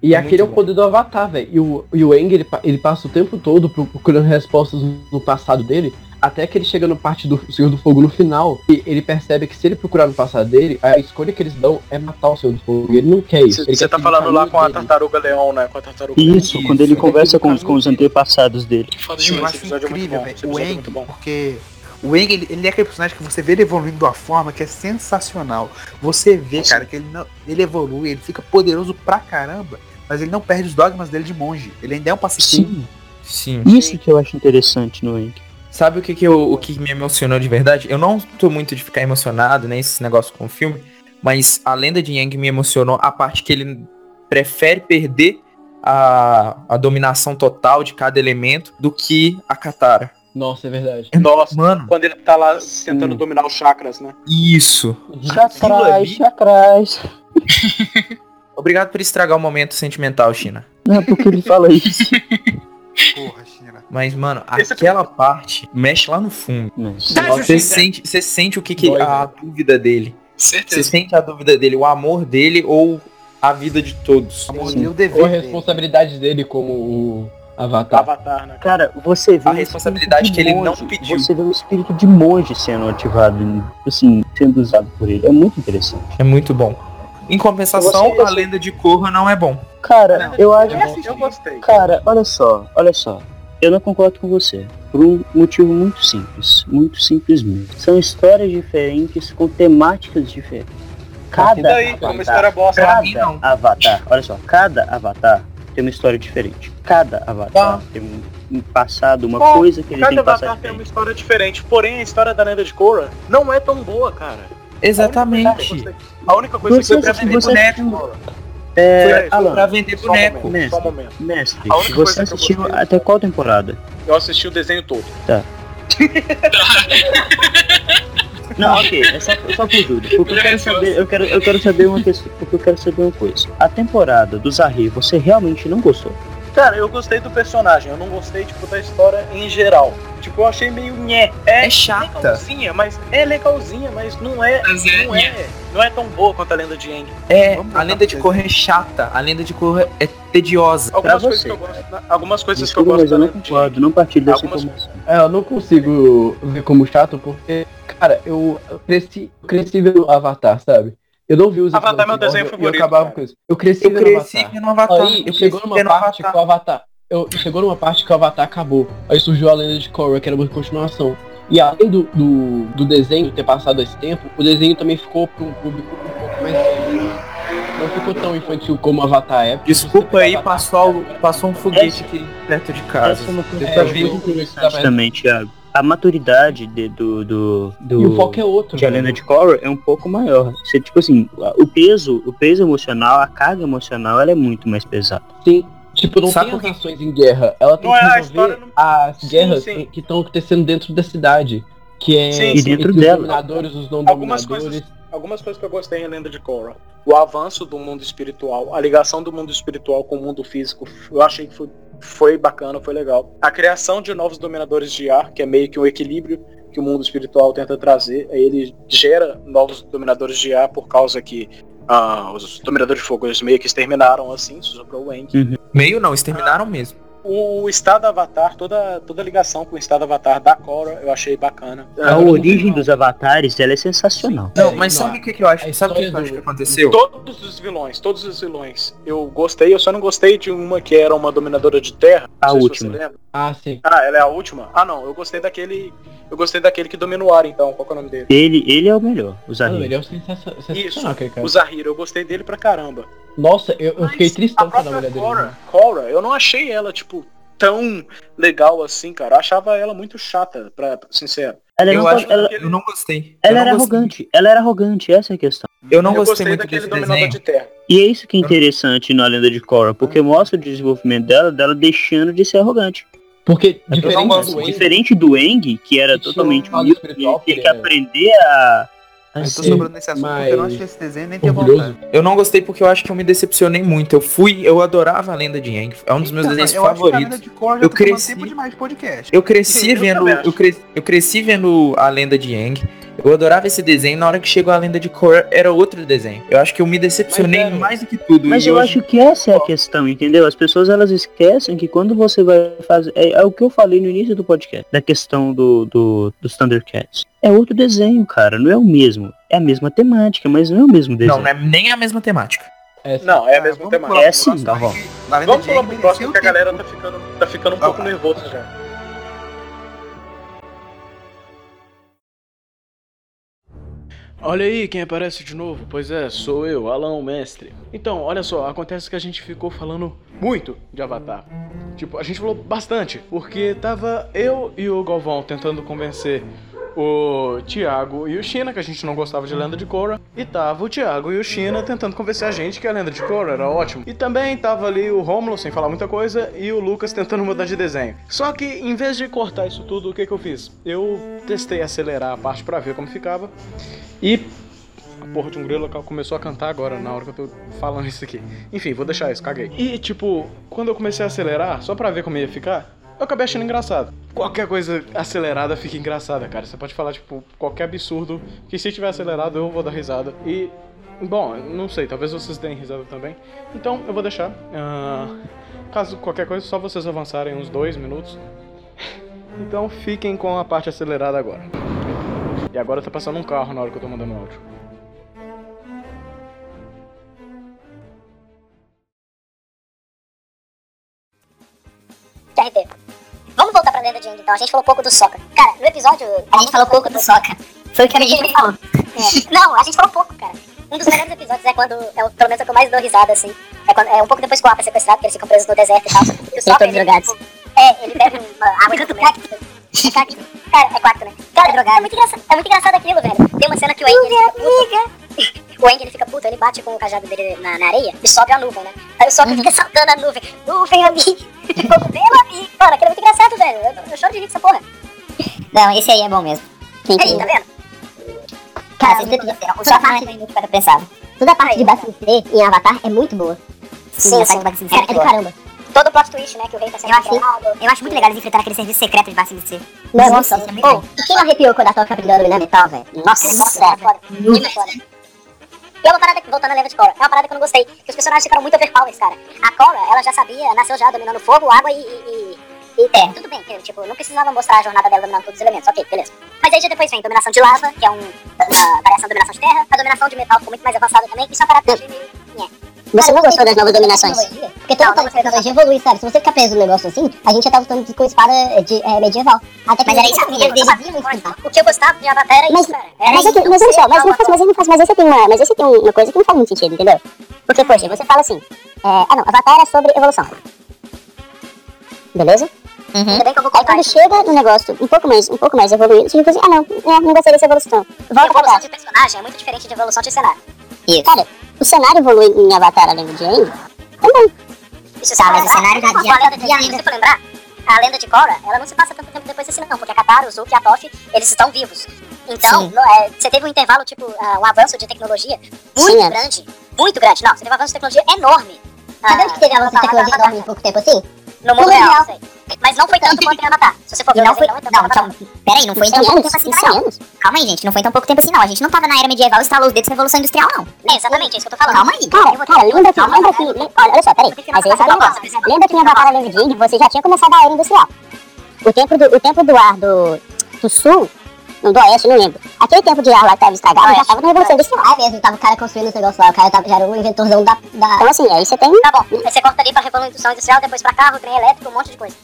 F: E
G: É
F: aquele é o poder do Avatar, velho. E o, e o Aang, ele, ele passa o tempo todo pro- procurando respostas no passado dele, até que ele chega no parte do Senhor do Fogo no final, e ele percebe que se ele procurar no passado dele, a escolha que eles dão é matar o Senhor do Fogo. E ele não quer isso. Ele
A: Você tá falando lá com a
F: dele.
A: tartaruga leão, né? Com a tartaruga
C: isso,
G: Isso.
C: quando ele conversa com, os- com os antepassados dele.
D: Foda
B: Eu
D: demais.
A: esse é muito
B: incrível,
A: bom,
B: velho,
A: esse
B: o
A: episódio é
B: porque o Aang, ele, ele é aquele personagem que você vê ele evoluindo de uma forma que é sensacional. Você vê, cara, que ele, não, ele evolui, ele fica poderoso pra caramba, mas ele não perde os dogmas dele de monge. Ele ainda é um pacifista.
C: Sim,
G: Sim.
C: isso que eu acho interessante no Aang.
G: Sabe o que, que, eu- o que me emocionou de verdade? Eu não tô muito de ficar emocionado, nem esse negócio com o filme, mas a lenda de Yang me emocionou a parte que ele prefere perder a, a dominação total de cada elemento do que a Katara.
F: Nossa, é verdade.
A: Nossa,
G: Mano,
A: quando ele tá lá
C: Sim.
A: tentando dominar os chakras, né?
G: isso.
C: Chacrais,
G: ali-
C: chacrais.
G: Obrigado por estragar o momento sentimental, China.
C: Não é porque ele fala isso.
B: Porra, China.
G: Mas, mano,
A: Esse é
G: aquela parte mexe lá no fundo. Você sente, você sente o que, que
F: Dói,
G: a dúvida dele. Você
D: Certeza.
G: sente a dúvida dele, o amor dele ou a vida de todos.
B: O amor dele, o
F: Ou a
B: dever dele.
F: responsabilidade dele como o Avatar.
A: Avatar, né?
C: Cara, você vê
G: A responsabilidade que
C: de
G: ele não
C: monge,
G: pediu.
C: Você vê um espírito de monge sendo ativado, assim, sendo usado por ele. É muito interessante.
G: É muito bom. Em compensação, a lenda de Korra não é bom.
C: Cara, eu acho.
A: Eu gostei.
C: Cara, olha só, olha só. Eu não concordo com você. Por um motivo muito simples. Muito simples mesmo. São histórias diferentes com temáticas diferentes. Cada
A: E daí,
C: avatar,
A: uma história bosta.
G: Pra mim,
C: cada
G: não.
C: avatar, olha só, cada avatar tem uma história diferente. Cada avatar tem um, passado, uma
A: Bom,
C: coisa que ele tem
A: Cada
C: que passar
A: Avatar tem uma história diferente. Porém, a história da lenda de Korra não é tão boa, cara.
G: Exatamente.
A: A única coisa
C: Você
A: que eu
G: pra vender boneco.
C: assistiu- É,
A: Foi- foi
C: Alan,
G: Pra vender boneco.
A: um
C: Mestre.
A: momento.
C: mestre,
A: A única
C: você
A: coisa que eu
C: assistiu até qual temporada?
A: Eu assisti o desenho todo.
C: Não, ok, é só, só por dúvida. Porque eu quero saber, eu quero, eu quero saber uma questão, porque eu quero saber uma coisa. A temporada do Zahir, você realmente não gostou?
A: Cara, eu gostei do personagem, eu não gostei, tipo, da história em geral. Tipo, eu achei meio nhé. É,
G: É chata.
A: legalzinha, mas é legalzinha, mas não é,
D: Mas é,
A: não é, não é tão boa quanto a lenda de Aang.
G: É,
B: Vamos
G: a lenda de. Korra é chata. A lenda de Korra é tediosa.
A: Algumas
C: Pra
A: coisas
C: você.
A: que eu gosto, algumas coisas
C: Desculpa,
A: que eu
C: mas
A: gosto
C: eu
A: da
C: não concordo, não partilho dessa
A: Algumas-
C: informação.
F: É, eu não consigo ver como chato porque, cara, eu eu cresci, cresci vendo Avatar, sabe? Eu não vi os
A: Avatar é meu desenho favorito,
F: Eu acabava
A: cara.
F: com isso. Eu cresci
G: Eu
F: vendo
G: cresci
F: Avatar.
G: vendo Avatar.
F: Aí
G: eu
F: chegou
G: cresci
F: numa parte
G: Avatar.
F: que o Avatar. Eu, chegou numa parte que o Avatar acabou. Aí surgiu a lenda de Korra, que era uma continuação. E além do, do, do desenho ter passado esse tempo, o desenho também ficou para um público um pouco mais velho. Não ficou tão infantil como o Avatar é.
G: Desculpa aí,
F: Avatar,
G: passou, passou um foguete aqui perto de casa.
C: É uma coisa
F: É,
C: que eu acho
F: eu vi
C: muito
F: o-
C: interessante também, Thiago. A maturidade de- do, do, do,
F: E o foco é outro.
C: de A
F: né?
C: Lenda de Korra é um pouco maior. Você, tipo assim, o peso, o peso emocional, a carga emocional, ela é muito mais pesada.
F: Sim. Tipo, não
G: Sabe
F: tem as ações em guerra. Ela tem
A: Não
F: que
A: é, a
F: resolver
A: não-
F: as
A: Sim,
F: guerras
A: sim.
F: que estão acontecendo dentro da cidade. Que é
A: Sim,
C: E dentro
F: entre
C: dela.
F: os dominadores, os não
A: Algumas
F: dominadores.
A: coisas, algumas coisas que eu gostei em Lenda de Korra. O avanço do mundo espiritual, a ligação do mundo espiritual com o mundo físico, eu achei que foi, foi bacana, foi legal. A criação de novos dominadores de ar, que é meio que um equilíbrio que o mundo espiritual tenta trazer. Aí ele gera novos dominadores de ar por causa que ah, os dominadores de fogo eles meio que exterminaram assim, sobrou o Enki.
G: Meio não, exterminaram mesmo.
A: O estado Avatar, toda, toda a ligação com o estado Avatar da Korra, eu achei bacana.
C: A origem dos avatares, ela é sensacional.
G: Não, mas sabe o que, que eu acho?
F: A
G: Sabe o que, que eu acho que aconteceu?
A: Todos os vilões, todos os vilões. Eu gostei, eu só não gostei de uma que era uma dominadora de terra.
C: A última.
F: Ah, sim.
A: Ah, ela é a última? Ah não, eu gostei daquele. Eu gostei daquele que domina o ar então. Qual que é o nome dele?
C: Ele, ele é o melhor, o Zahir.
F: ele é o sensacional,
A: Isso,
F: aquele cara.
A: o Zahiro, eu gostei dele pra caramba.
F: Nossa, eu, eu fiquei tristão quando a mulher dele.
A: Korra, Korra, eu não achei ela, tipo, tão legal assim, cara. Eu achava ela muito chata, pra pra- sincero.
C: Ela,
G: Eu
C: não,
G: acho
C: ela,
G: que eu não gostei.
C: ela
G: não
C: era
G: gostei.
C: arrogante, ela era arrogante, essa é a questão.
G: Eu não
A: eu
G: gostei,
A: gostei
G: muito
A: daquele
G: desse
A: dominador
G: desenho.
A: de terra.
C: E é isso que é interessante na lenda de Korra, porque mostra o desenvolvimento dela, dela deixando de ser arrogante.
F: Porque
C: não
F: diferente
C: diferente do Eng, que era
F: Que
C: totalmente
F: um
C: humilde, ele tinha
F: que
C: que
F: era-
C: aprender a, a
G: Eu tô sobrando nesse assunto porque eu não
F: mas
G: achei esse desenho nem vontade. Eu não gostei porque eu acho que eu me decepcionei muito. Eu fui, eu adorava a lenda de Yang. É um dos meus
B: Então,
G: desenhos
B: eu acho que a
G: favoritos.
B: de
G: Eu
B: tomando
G: cresci-
B: tempo demais de podcast.
G: Eu cresci
A: Eu
G: vendo, eu, cre- eu cresci vendo a lenda de Yang. Eu adorava esse desenho. Na hora que chegou a lenda de Korra, era outro desenho. Eu acho que eu me decepcionei
F: Mas, é,
G: mais do que tudo.
C: Mas eu
G: hoje-
C: acho que essa é a questão, entendeu? As pessoas elas esquecem que quando você vai fazer. É, é o que eu falei no início do podcast, da questão do, do, dos Thundercats. É outro desenho, cara, não é o mesmo. É a mesma temática, mas não é o mesmo desenho.
G: Não, não é nem a mesma temática.
F: essa-
A: Não, é a
B: Ah,
A: mesma
B: vamos
A: temática.
C: É sim,
B: a lenda
A: Vamos pular
B: Aang
A: pro próximo que a galera tá ficando, tá ficando um pouco
B: Vamos lá.
A: nervosa já.
J: Olha aí quem aparece de novo. Pois é, sou eu, Alan o Mestre. Então, olha só, acontece que a gente ficou falando muito de Avatar. Tipo, a gente falou bastante, porque tava eu e o Galvão tentando convencer o Thiago e o China que a gente não gostava de Lenda de Korra, e tava o Thiago e o China tentando convencer a gente que a Lenda de Korra era ótimo. E também tava ali o Romulo sem falar muita coisa e o Lucas tentando mudar de desenho. Só que em vez de cortar isso tudo, o que que eu fiz? Eu testei acelerar a parte pra ver como ficava. E a porra de um grilo começou a cantar agora, na hora que eu tô falando isso aqui. Enfim, vou deixar isso, caguei. E, tipo, quando eu comecei a acelerar, só pra ver como ia ficar, eu acabei achando engraçado. Qualquer coisa acelerada fica engraçada, cara. Você pode falar, tipo, qualquer absurdo, que se tiver acelerado eu vou dar risada. E, bom, não sei, talvez vocês deem risada também. Então, eu vou deixar. Ah, caso qualquer coisa, só vocês avançarem uns dois minutos. Então, fiquem com a parte acelerada agora. E agora tá passando um carro na hora que eu tô mandando áudio.
K: RP. Lenda de então. A gente falou pouco do Sokka. Cara, no episódio... A gente falou pouco do Sokka. Foi o que a gente falou. Não, a gente falou pouco, cara. Um dos melhores episódios é quando... É o, pelo menos é o que eu mais dou risada, assim. É, quando, é um pouco depois que o Appa é sequestrado, que eles ficam presos no deserto e tal. E o Sokka, ele, tipo, É, ele bebe uma água de cacto. É cacto. Cara, é cacto, né? Cara, é, muito engraçado, é muito engraçado aquilo, velho. Tem uma cena que o Aang, ele fica Aang, ele fica puto, ele bate com o cajado dele na, na areia e sobe a nuvem, né? Aí o Sokka fica saltando a nuvem. Nuvem, amigo. Cogumelo, amigo. Mano, aquilo é muito engraçado, velho. Eu, eu choro de rir com essa porra.
L: Não, esse aí é bom mesmo.
K: Aí, tá vendo?
L: Cara, vocês têm que Só a parte que eu pensava. Toda a parte de Bassin C em Avatar é muito boa.
K: Sim, sim.
L: Bassin C
K: É,
L: é,
K: é do caramba. Todo o plot twist, né? Que o rei tá sendo
L: Eu acho, eu acho muito legal eles enfrentarem aquele serviço secreto de Bassin C.
K: Nossa,
L: Nossa,
K: sim.
L: isso é muito bom. E quem não arrepiou quando a Toca Capitão na metal, velho? Nossa,
K: Nossa, é foda. Muito foda. E é uma parada, que- voltando à lenda de Korra, é uma parada que eu não gostei. Que os personagens ficaram muito overpowers, cara. A Korra, ela já sabia, nasceu já dominando fogo, água e, e, e, e terra. Tudo bem, tipo, não precisava mostrar a jornada dela dominando todos os elementos. Ok, beleza. Mas aí já depois vem dominação de lava, que é um, uma variação da dominação de terra. A dominação de metal ficou muito mais avançada também. Isso é uma parada que eu meio...
L: Você não gostou das novas
K: Não,
L: dominações? Porque toda a tecnologia evolui, sabe? Se você ficar preso no negócio assim, a gente já tá lutando com espada de, é, medieval. Até que
K: Mas era isso que eu gostava.
L: deviam explicar.
K: O que eu gostava de Avatar era
L: Mas,
K: isso, cara. Era
L: mas, é
K: isso,
L: mas olha só, mas não faz, mas não faz, mas esse tem uma, mas esse tem uma coisa que não faz muito sentido, entendeu? Porque, poxa, você fala assim, é, ah não, Avatar é sobre evolução. Beleza?
K: Ainda bem que eu vou
L: Aí quando chega no negócio um pouco mais, um pouco mais evoluído, você fica assim, ah não, não, não gostei dessa evolução. Volta pra
K: evolução de personagem é muito diferente de evolução de cenário.
L: Isso. Cara, o cenário evolui em Avatar além de Aang? Também.
K: Isso
L: Tá,
K: você
L: mas o cenário da-
K: a lenda Aang, se for lembrar, a lenda de Korra, ela não se passa tanto tempo depois desse não, porque a Katara, o Zuki e a Toph, eles estão vivos. Então, no- é, você teve um intervalo, tipo, ah, um avanço de tecnologia muito
L: Sim, é.
K: grande. Muito grande. Não, você teve um avanço de tecnologia enorme.
L: Sabe onde que teve avanço de tecnologia enorme em pouco tempo assim?
K: No mundo real, sei. Mas não foi tanto quanto em Avatar. Se você for ver, não foi. Não, então, peraí, não foi em tão pouco tempo assim, não. Calma aí, gente, não foi tão pouco tempo assim, não. A gente não tava na era medieval, estalou os dedos da Revolução Industrial, não. É, exatamente, é isso que eu tô falando. Calma aí.
L: Cara, cara, lembra que, lembra que, olha, olha só, peraí, mas esse é o negócio. Lembra que em Avatar de Aang você já tinha começado a era industrial. O tempo do, o tempo do ar do, do sul, não, do oeste, não lembro. Aquele tempo de ar lá que tava estragado já tava na Revolução Industrial.
K: Ah, é mesmo, tava o cara construindo esse negócio lá, o cara tava, já era um inventorzão da, da...
L: Então assim, aí você tem...
K: Tá bom, aí você corta ali pra Revolução Industrial, depois pra carro, trem elétrico, um monte de coisa.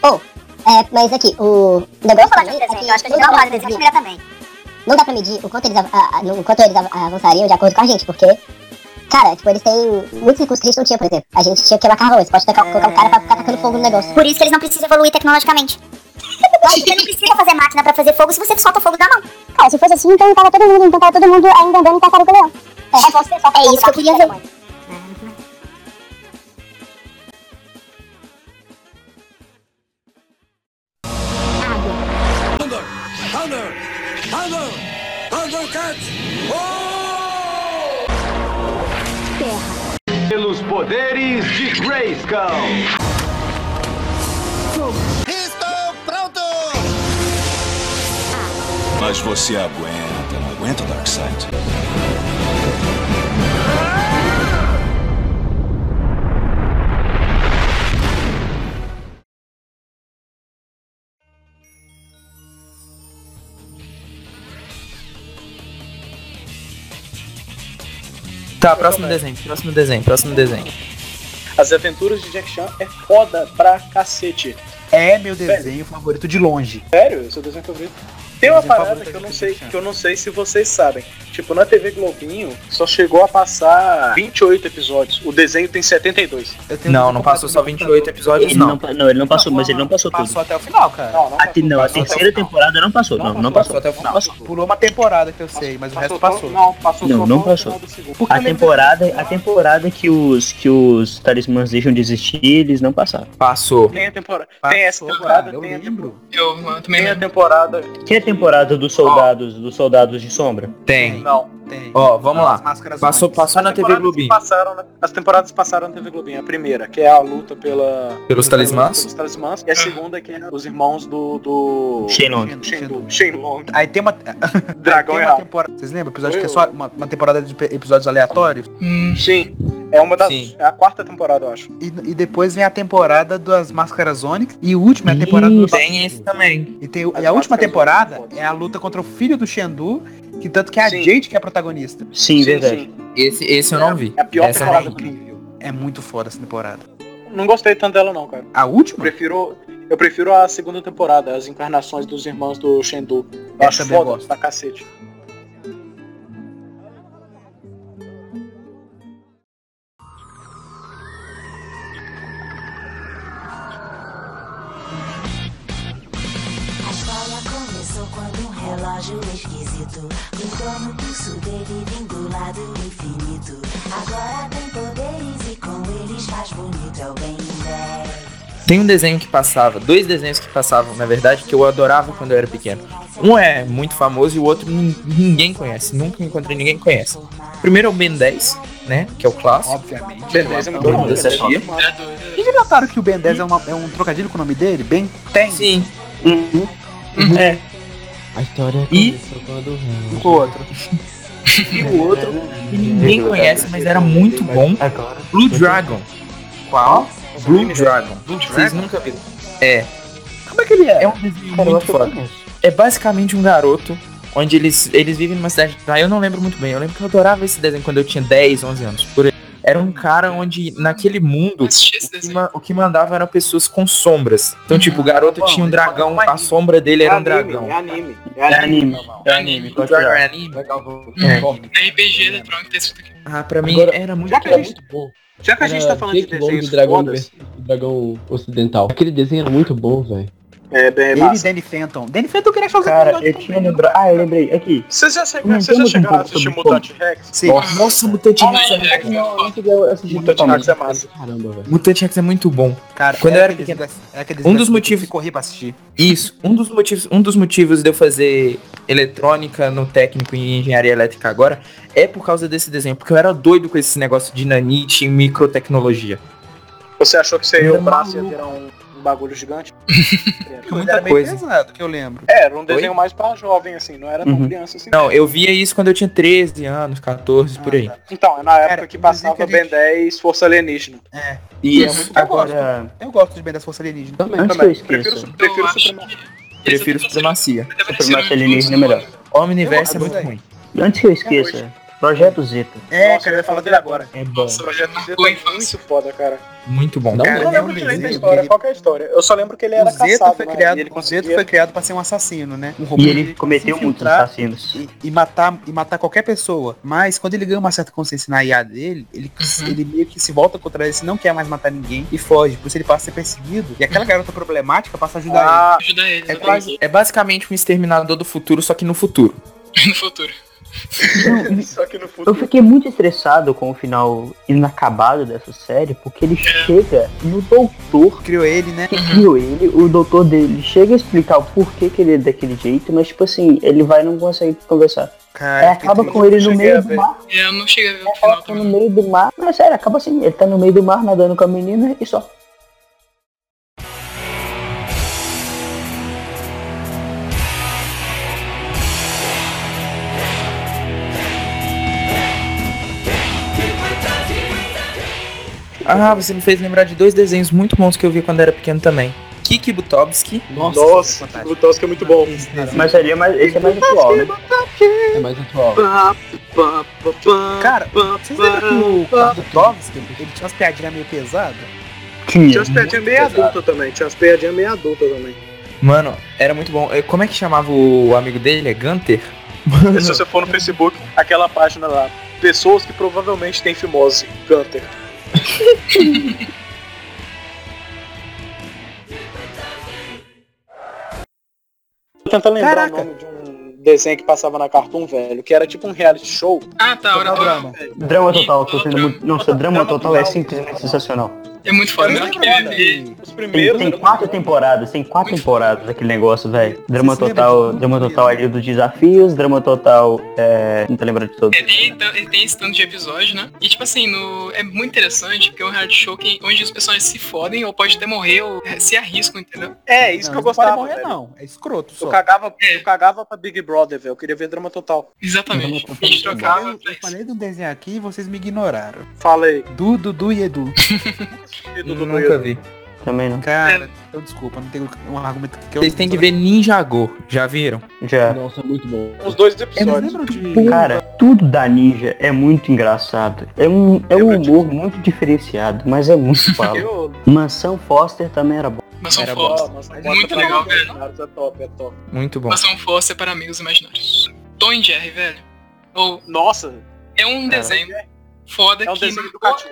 L: Pô, é, mas aqui, o negócio
K: falar de um desenho, eu acho que a gente
L: não
K: vai falar de desenho também.
L: Não dá pra medir o quanto eles, a- no- o quanto eles av- avançariam de acordo com a gente, porque, cara, tipo, eles têm muitos recursos que a gente não tinha, por exemplo. A gente tinha que queimar carvão, você pode colocar um cara pra ficar tacando fogo no negócio.
K: Por isso que eles não precisam evoluir tecnologicamente. Você não precisa fazer máquina pra fazer fogo se você solta fogo da mão.
L: Cara, se fosse assim, então tava todo mundo, então tava todo mundo ainda andando em tartaruga leão. É, você só
K: É isso que eu queria ver.
E: Thunder! Thunder! Thundercats!
H: Pelos poderes de Grayskull.
E: Estou
I: Mas você aguenta, não aguenta, Darkseid?
G: Tá, próximo desenho, próximo desenho, próximo desenho.
A: As aventuras de Jack Chan é foda pra cacete.
B: É meu desenho favorito de longe.
A: Sério, esse é o desenho favorito. Tem uma parada que eu não sei, que eu não sei se vocês sabem. Tipo, na TV Globinho só chegou a passar 28 episódios. O desenho tem 72.
B: Eu tenho
G: Não, não passou só 28 episódios,
C: Ele
G: não.
C: não, não, ele não passou, mas ele não passou tudo.
B: Passou até o final, cara.
A: Não, não
C: A, te- não, a
A: passou
C: terceira temporada não passou, não, não passou.
B: até o final.
C: Passou.
B: Pulou uma temporada que eu sei, mas o resto passou.
A: Não, passou
C: Não, não passou. A temporada, a temporada que os que os talismãs deixam de existir, eles não passaram.
G: Passou.
A: Tem a temporada. Tem essa
B: Passou,
A: temporada,
B: eu
A: tem a,
B: lembro.
D: Eu, também
A: tem a temporada.
C: Que temporada dos soldados, dos soldados de sombra?
G: Tem.
A: Não.
B: Tem.
G: Ó, vamos
B: As
G: lá.
B: máscaras
G: Passou, passou na TV Globinho.
A: Passaram na- as temporadas passaram na TV Globinho. A primeira, que é a luta pela,
G: Pelos talismãs?
A: pelos talismãs. E a segunda, que é os irmãos do. do...
C: Shenlong.
A: Shenlong. Shenlong.
B: Aí tem uma.
A: Dragão
B: tem
A: é
B: uma temporada. Vocês lembram? Episódio que é só uma, uma temporada de episódios aleatórios.
D: Hum,
A: Sim. É uma das.
G: Sim.
A: É a quarta temporada, eu acho.
B: E, e depois vem a temporada das Máscaras Onyx. E o último é a temporada do.
G: Tem esse também.
B: E, tem,
A: As
B: e a última temporada é a luta contra o filho do Shendu. Que tanto que é a
A: Sim.
B: Jade que é a protagonista.
C: Sim, verdade.
G: Esse, esse eu não vi.
A: É a pior
G: Essa eu
A: temporada mim.
B: Incrível. É muito foda essa temporada.
A: Não gostei tanto dela, não, cara.
B: A
A: Eu
B: última?
A: prefiro. Eu prefiro a segunda temporada, as encarnações dos irmãos do Shendu. Eu
B: Essa
A: acho
B: eu
A: foda
B: gosto.
A: pra cacete.
M: A história começou quando relógio esquisito gritou no pulso dele vindo lá do infinito. Agora tem poderes e com eles faz bonito é o 10.
G: Tem um desenho que passava, dois desenhos que passavam, na verdade, que eu adorava quando eu era pequeno. Um é muito famoso e o outro nin- ninguém conhece. Nunca encontrei ninguém que conhece. O primeiro é o Ben 10, né? Que é o clássico.
B: Obviamente.
A: Ben 10 é muito
G: Todo
A: bom.
B: Vocês já notaram que o Ben 10 é, uma- é um trocadilho com o nome dele? Ben 10?
G: Sim.
C: Uhum.
G: É.
F: A história
G: E-
F: quando
B: E o outro.
G: E o outro que ninguém conhece, mas era muito bom. Blue Dragon.
B: Qual?
G: Blue Dragon. Vocês nunca viram. É.
B: Como é que ele é?
G: É um desenho muito foda. É basicamente um garoto onde eles, eles vivem numa cidade de praia. Eu não lembro muito bem. Eu lembro que eu adorava esse desenho quando eu tinha 10, 11 anos. Por aí. Era um cara onde, naquele mundo, o que, o que mandava eram pessoas com sombras. Então, tipo, o garoto tinha um
B: ele
G: dragão, a sombra dele era um
A: anime,
G: dragão.
A: É anime. É
C: É
A: anime.
C: anime. É anime.
G: O dragão é anime?
B: É.
D: RPG eletrônico tem isso aqui.
G: Ah, pra mim
F: Agora-
G: era muito bom.
A: gente,
F: Muito bom.
A: já que a gente
F: Era
A: tá falando de desenhos
F: do dragão, dragão ocidental. Aquele desenho era muito bom, velho.
A: É bem
B: Ele e. Danny Fenton. Danny Fenton queria fazer
C: Cara, eu tinha lembrado. Ah, eu lembrei. Aqui.
A: Vocês já, chega- vocês já
C: um
A: chegaram a assistir
C: sobre
A: Mutant Rex?
B: Sim.
G: Nossa, Mutante Rex é
D: Rex,
G: muito bom.
C: Eu não cheguei a assistir
A: Mutant
C: totalmente.
A: Rex é massa.
F: Caramba, velho.
G: Mutante Rex é muito bom.
B: Cara,
G: Quando eu era pequeno- Um dos motivos-
B: que corria pra assistir.
G: Isso, um dos motivos, um dos motivos de eu fazer eletrônica no técnico em engenharia elétrica agora é por causa desse desenho, porque eu era doido com esse negócio de nanite e microtecnologia.
A: Você achou que seria o braço ia virar um bagulho gigante?
B: Muita era meio pesado, que eu lembro.
A: É, era um desenho mais pra jovem, assim, não era tão
G: Uhum.
A: criança assim.
G: Não, eu via isso quando eu tinha 13 anos, 14, por aí.
A: Então, é na época
B: Era,
A: que passava
B: a
A: Ben 10 Força Alienígena.
B: É.
A: E é
G: Isso.
A: muito
B: Eu
A: legal.
C: Agora,
B: Eu gosto de bem das forças alienígenas.
G: Também.
C: antes que eu esqueça,
A: Prefiro Supremacia.
G: Prefiro supremacia.
C: Supremacia Alienígena é melhor.
G: Omniverse é
B: Eu
G: muito
B: gosto,
G: ruim.
C: E antes que eu esqueça, Projeto Zeta.
B: É,
A: Nossa, eu ia falar dele agora.
G: É bom.
A: O projeto Z tá muito foda, cara.
G: Muito bom.
B: Não,
A: eu não
B: ele é
A: lembro direito da história,
B: ele-
A: qual que é a história? Eu só lembro que ele era
B: o Zeta
A: caçado,
B: foi
A: né?
B: criado,
A: ele
B: o Zeta
A: conseguia...
B: foi criado pra ser um assassino, né? Um robô
C: E ele cometeu muitos assassinos.
B: E, e matar, e matar qualquer pessoa. Mas quando ele ganha uma certa consciência na IA dele, ele, ele meio que se volta contra ele, se não quer mais matar ninguém e foge. Por isso ele passa a ser perseguido. E aquela garota problemática passa a ajudar
A: Ah,
D: Ajuda ele,
G: É, é basicamente um exterminador do futuro, só que no futuro.
D: no futuro.
A: Só que no
C: Eu fiquei muito estressado com o final inacabado dessa série, porque ele chega no doutor.
B: Criou ele, né?
C: que criou ele, o doutor dele chega a explicar o porquê que ele é daquele jeito, mas tipo assim, ele vai e não consegue conversar.
B: Cara,
C: Aí acaba com ele no meio do mar,
D: É, eu não cheguei a ver o
C: acaba
D: final
C: no meio do mar. Não, é sério, acaba assim, ele tá no meio do mar nadando com a menina e só.
G: Ah, você me fez lembrar de dois desenhos muito bons que eu vi quando era pequeno também. Kiki Butovski.
B: Nossa,
A: Nossa, o Tosca é muito bom.
C: Mas ali é mais, esse é mais atual, né?
F: É mais atual.
B: Cara, vocês lembram que o Butovski, ele tinha umas piadinhas meio pesadas?
A: Tinha as piadinhas meio adultas também. Tinha as piadinhas meio adultas também.
G: Mano, era muito bom. Como é que chamava o amigo dele? É Gunter?
A: E se você for no Facebook, aquela página lá. Pessoas que provavelmente têm fimose. Gunter. Tô tentando lembrar
B: Caraca.
A: o nome de um desenho que passava na Cartoon, velho, que era tipo um reality show.
D: Ah, tá, hora
B: Total drama.
C: Drama Total, tô sendo muito. Nossa, Drama Total é simplesmente sensacional.
D: É muito foda.
B: Eu
D: Eu.
A: Os
C: Tem,
A: primeiros
C: tem
A: eram
C: quatro temporadas, tem quatro temporadas aquele negócio, velho. Drama
B: lembra
C: Total, Drama Total ali dos desafios, Drama Total, é. Não tô lembrando de todos.
D: É, tem, então, ele tem esse tanto de episódio, né? E tipo assim, no, é muito interessante, porque é um reality show que, onde os personagens se fodem ou pode até morrer ou é, se arriscam, entendeu?
A: É, isso
B: Não,
A: que eu
B: não pode
A: gostava.
B: morrer,
A: velho.
B: não. É escroto só.
A: Eu cagava, eu cagava pra Big Brother, velho. Eu queria ver drama total.
D: Exatamente.
C: Então,
D: A gente
B: Eu
D: trocava.
B: falei, eu falei de um desenho aqui e vocês me ignoraram.
A: Fala aí.
B: Du, Dudu e Edu.
G: Nunca vi.
C: Também não.
B: Cara, então desculpa, não tenho um argumento que eu
G: Vocês têm que ver Ninjago. Já viram?
C: Já.
F: Nossa, muito bom.
A: Os dois episódios.
B: de.
C: Cara, tudo da Ninja é muito engraçado. É um, é um humor muito diferenciado, mas é muito fala.
A: Eu,
C: Mansão Foster também era bom.
D: Mansão
B: Era
D: Foster.
A: Mas
D: Muito legal, velho.
A: É top, é top.
G: Muito bom.
D: Mansão Foster para amigos imaginários. Tom e Jerry, velho. Ou
A: Nossa,
D: é um desenho foda
A: é um
D: que.
A: desenho educativo.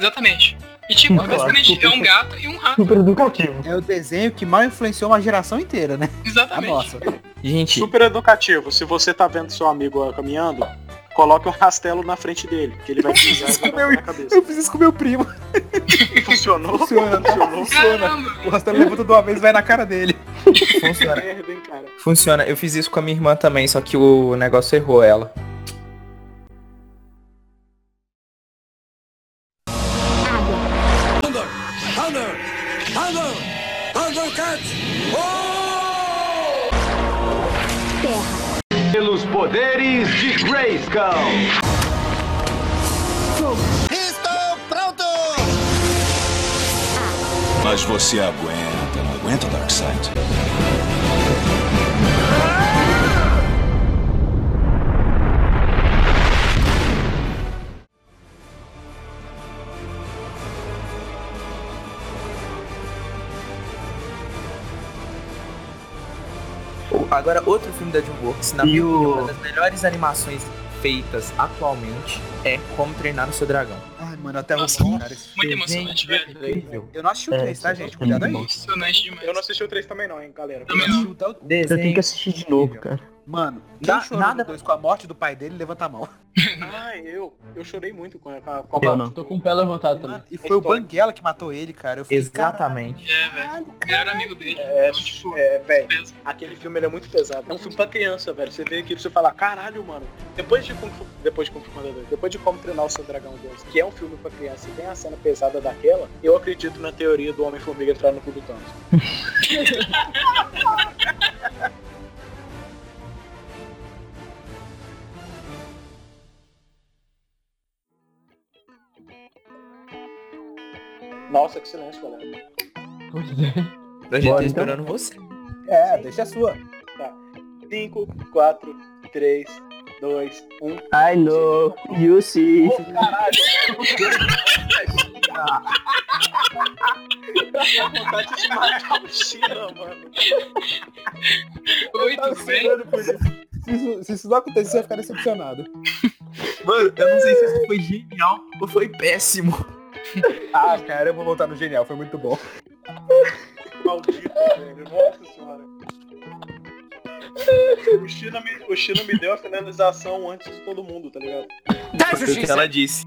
D: Exatamente. E tipo,
C: Claro,
D: basicamente
C: super-
D: é um gato e um rato.
C: Super educativo.
B: É o desenho que mal influenciou uma geração inteira, né? A
D: Exatamente.
B: nossa.
G: Gente,
A: Super educativo. Se você tá vendo seu amigo caminhando, coloque um rastelo na frente dele, que ele vai pisar e vai bater na cabeça.
B: Eu fiz isso com meu primo.
A: Funcionou?
B: Funciona,
A: Funcionou.
B: funciona. O rastelo levanta de uma vez e vai na cara dele.
G: funciona. Funciona. Eu fiz isso com a minha irmã também, só que o negócio errou ela.
H: Grayskull.
E: Estou pronto!
I: Mas você aguenta, não aguenta, Darkseid?
G: Agora, outro filme da DreamWorks, na
C: E
G: minha opinião,
C: o-
G: uma das melhores animações feitas atualmente é Como Treinar o Seu Dragão.
B: Ai, mano, até
D: Nossa,
B: cara. esse
D: Muito emocionante, velho.
G: Incrível.
B: Eu não assisti o
C: É,
B: 3, tá,
C: esse
B: gente?
C: é
B: Cuidado aí.
D: Emocionante demais.
A: Eu não assisti o 3 também não, hein, galera.
D: Também não.
C: Eu tenho que assistir de novo, cara.
B: Mano, na, nada dois com a morte do pai dele, levanta a mão.
A: Ah, eu. Eu chorei muito com a, com a, com a
F: Eu
A: morte
F: não. Tô com o pé levantado também.
B: E foi o Banguela que matou ele, cara. Eu fiquei,
G: Exatamente.
D: É, velho. Melhor amigo dele.
A: É, é, velho, aquele filme ele é muito pesado. É um filme pra criança, velho. Você vê aquilo e você fala, caralho, mano. Depois de Kung Fu, depois de Kung Fu Panda 2, depois de Como Treinar o Seu Dragão 2, que é um filme pra criança e tem a cena pesada daquela, eu acredito na teoria do Homem-Formiga entrar no cu do Thanos. Nossa, que silêncio, galera.
F: Pois é.
G: A gente
C: Bora,
G: tá
C: então?
G: esperando você.
B: É, deixa a sua.
A: Tá. 5, 4, 3, 2, 1.
C: I know, you see.
A: Ô, caralho! Dá vontade de matar o China, mano.
D: Oi,
A: Tá
D: tudo bem?
A: esperando por isso.
B: Se isso, se isso não acontecer, você vai ficar decepcionado.
G: Mano, eu não sei se isso foi genial ou foi péssimo.
B: Ah, cara, eu vou voltar no genial, foi muito bom.
A: Maldito, velho. Nossa senhora. O China, me, o China me deu a finalização antes de todo mundo, tá ligado?
G: O que ela disse.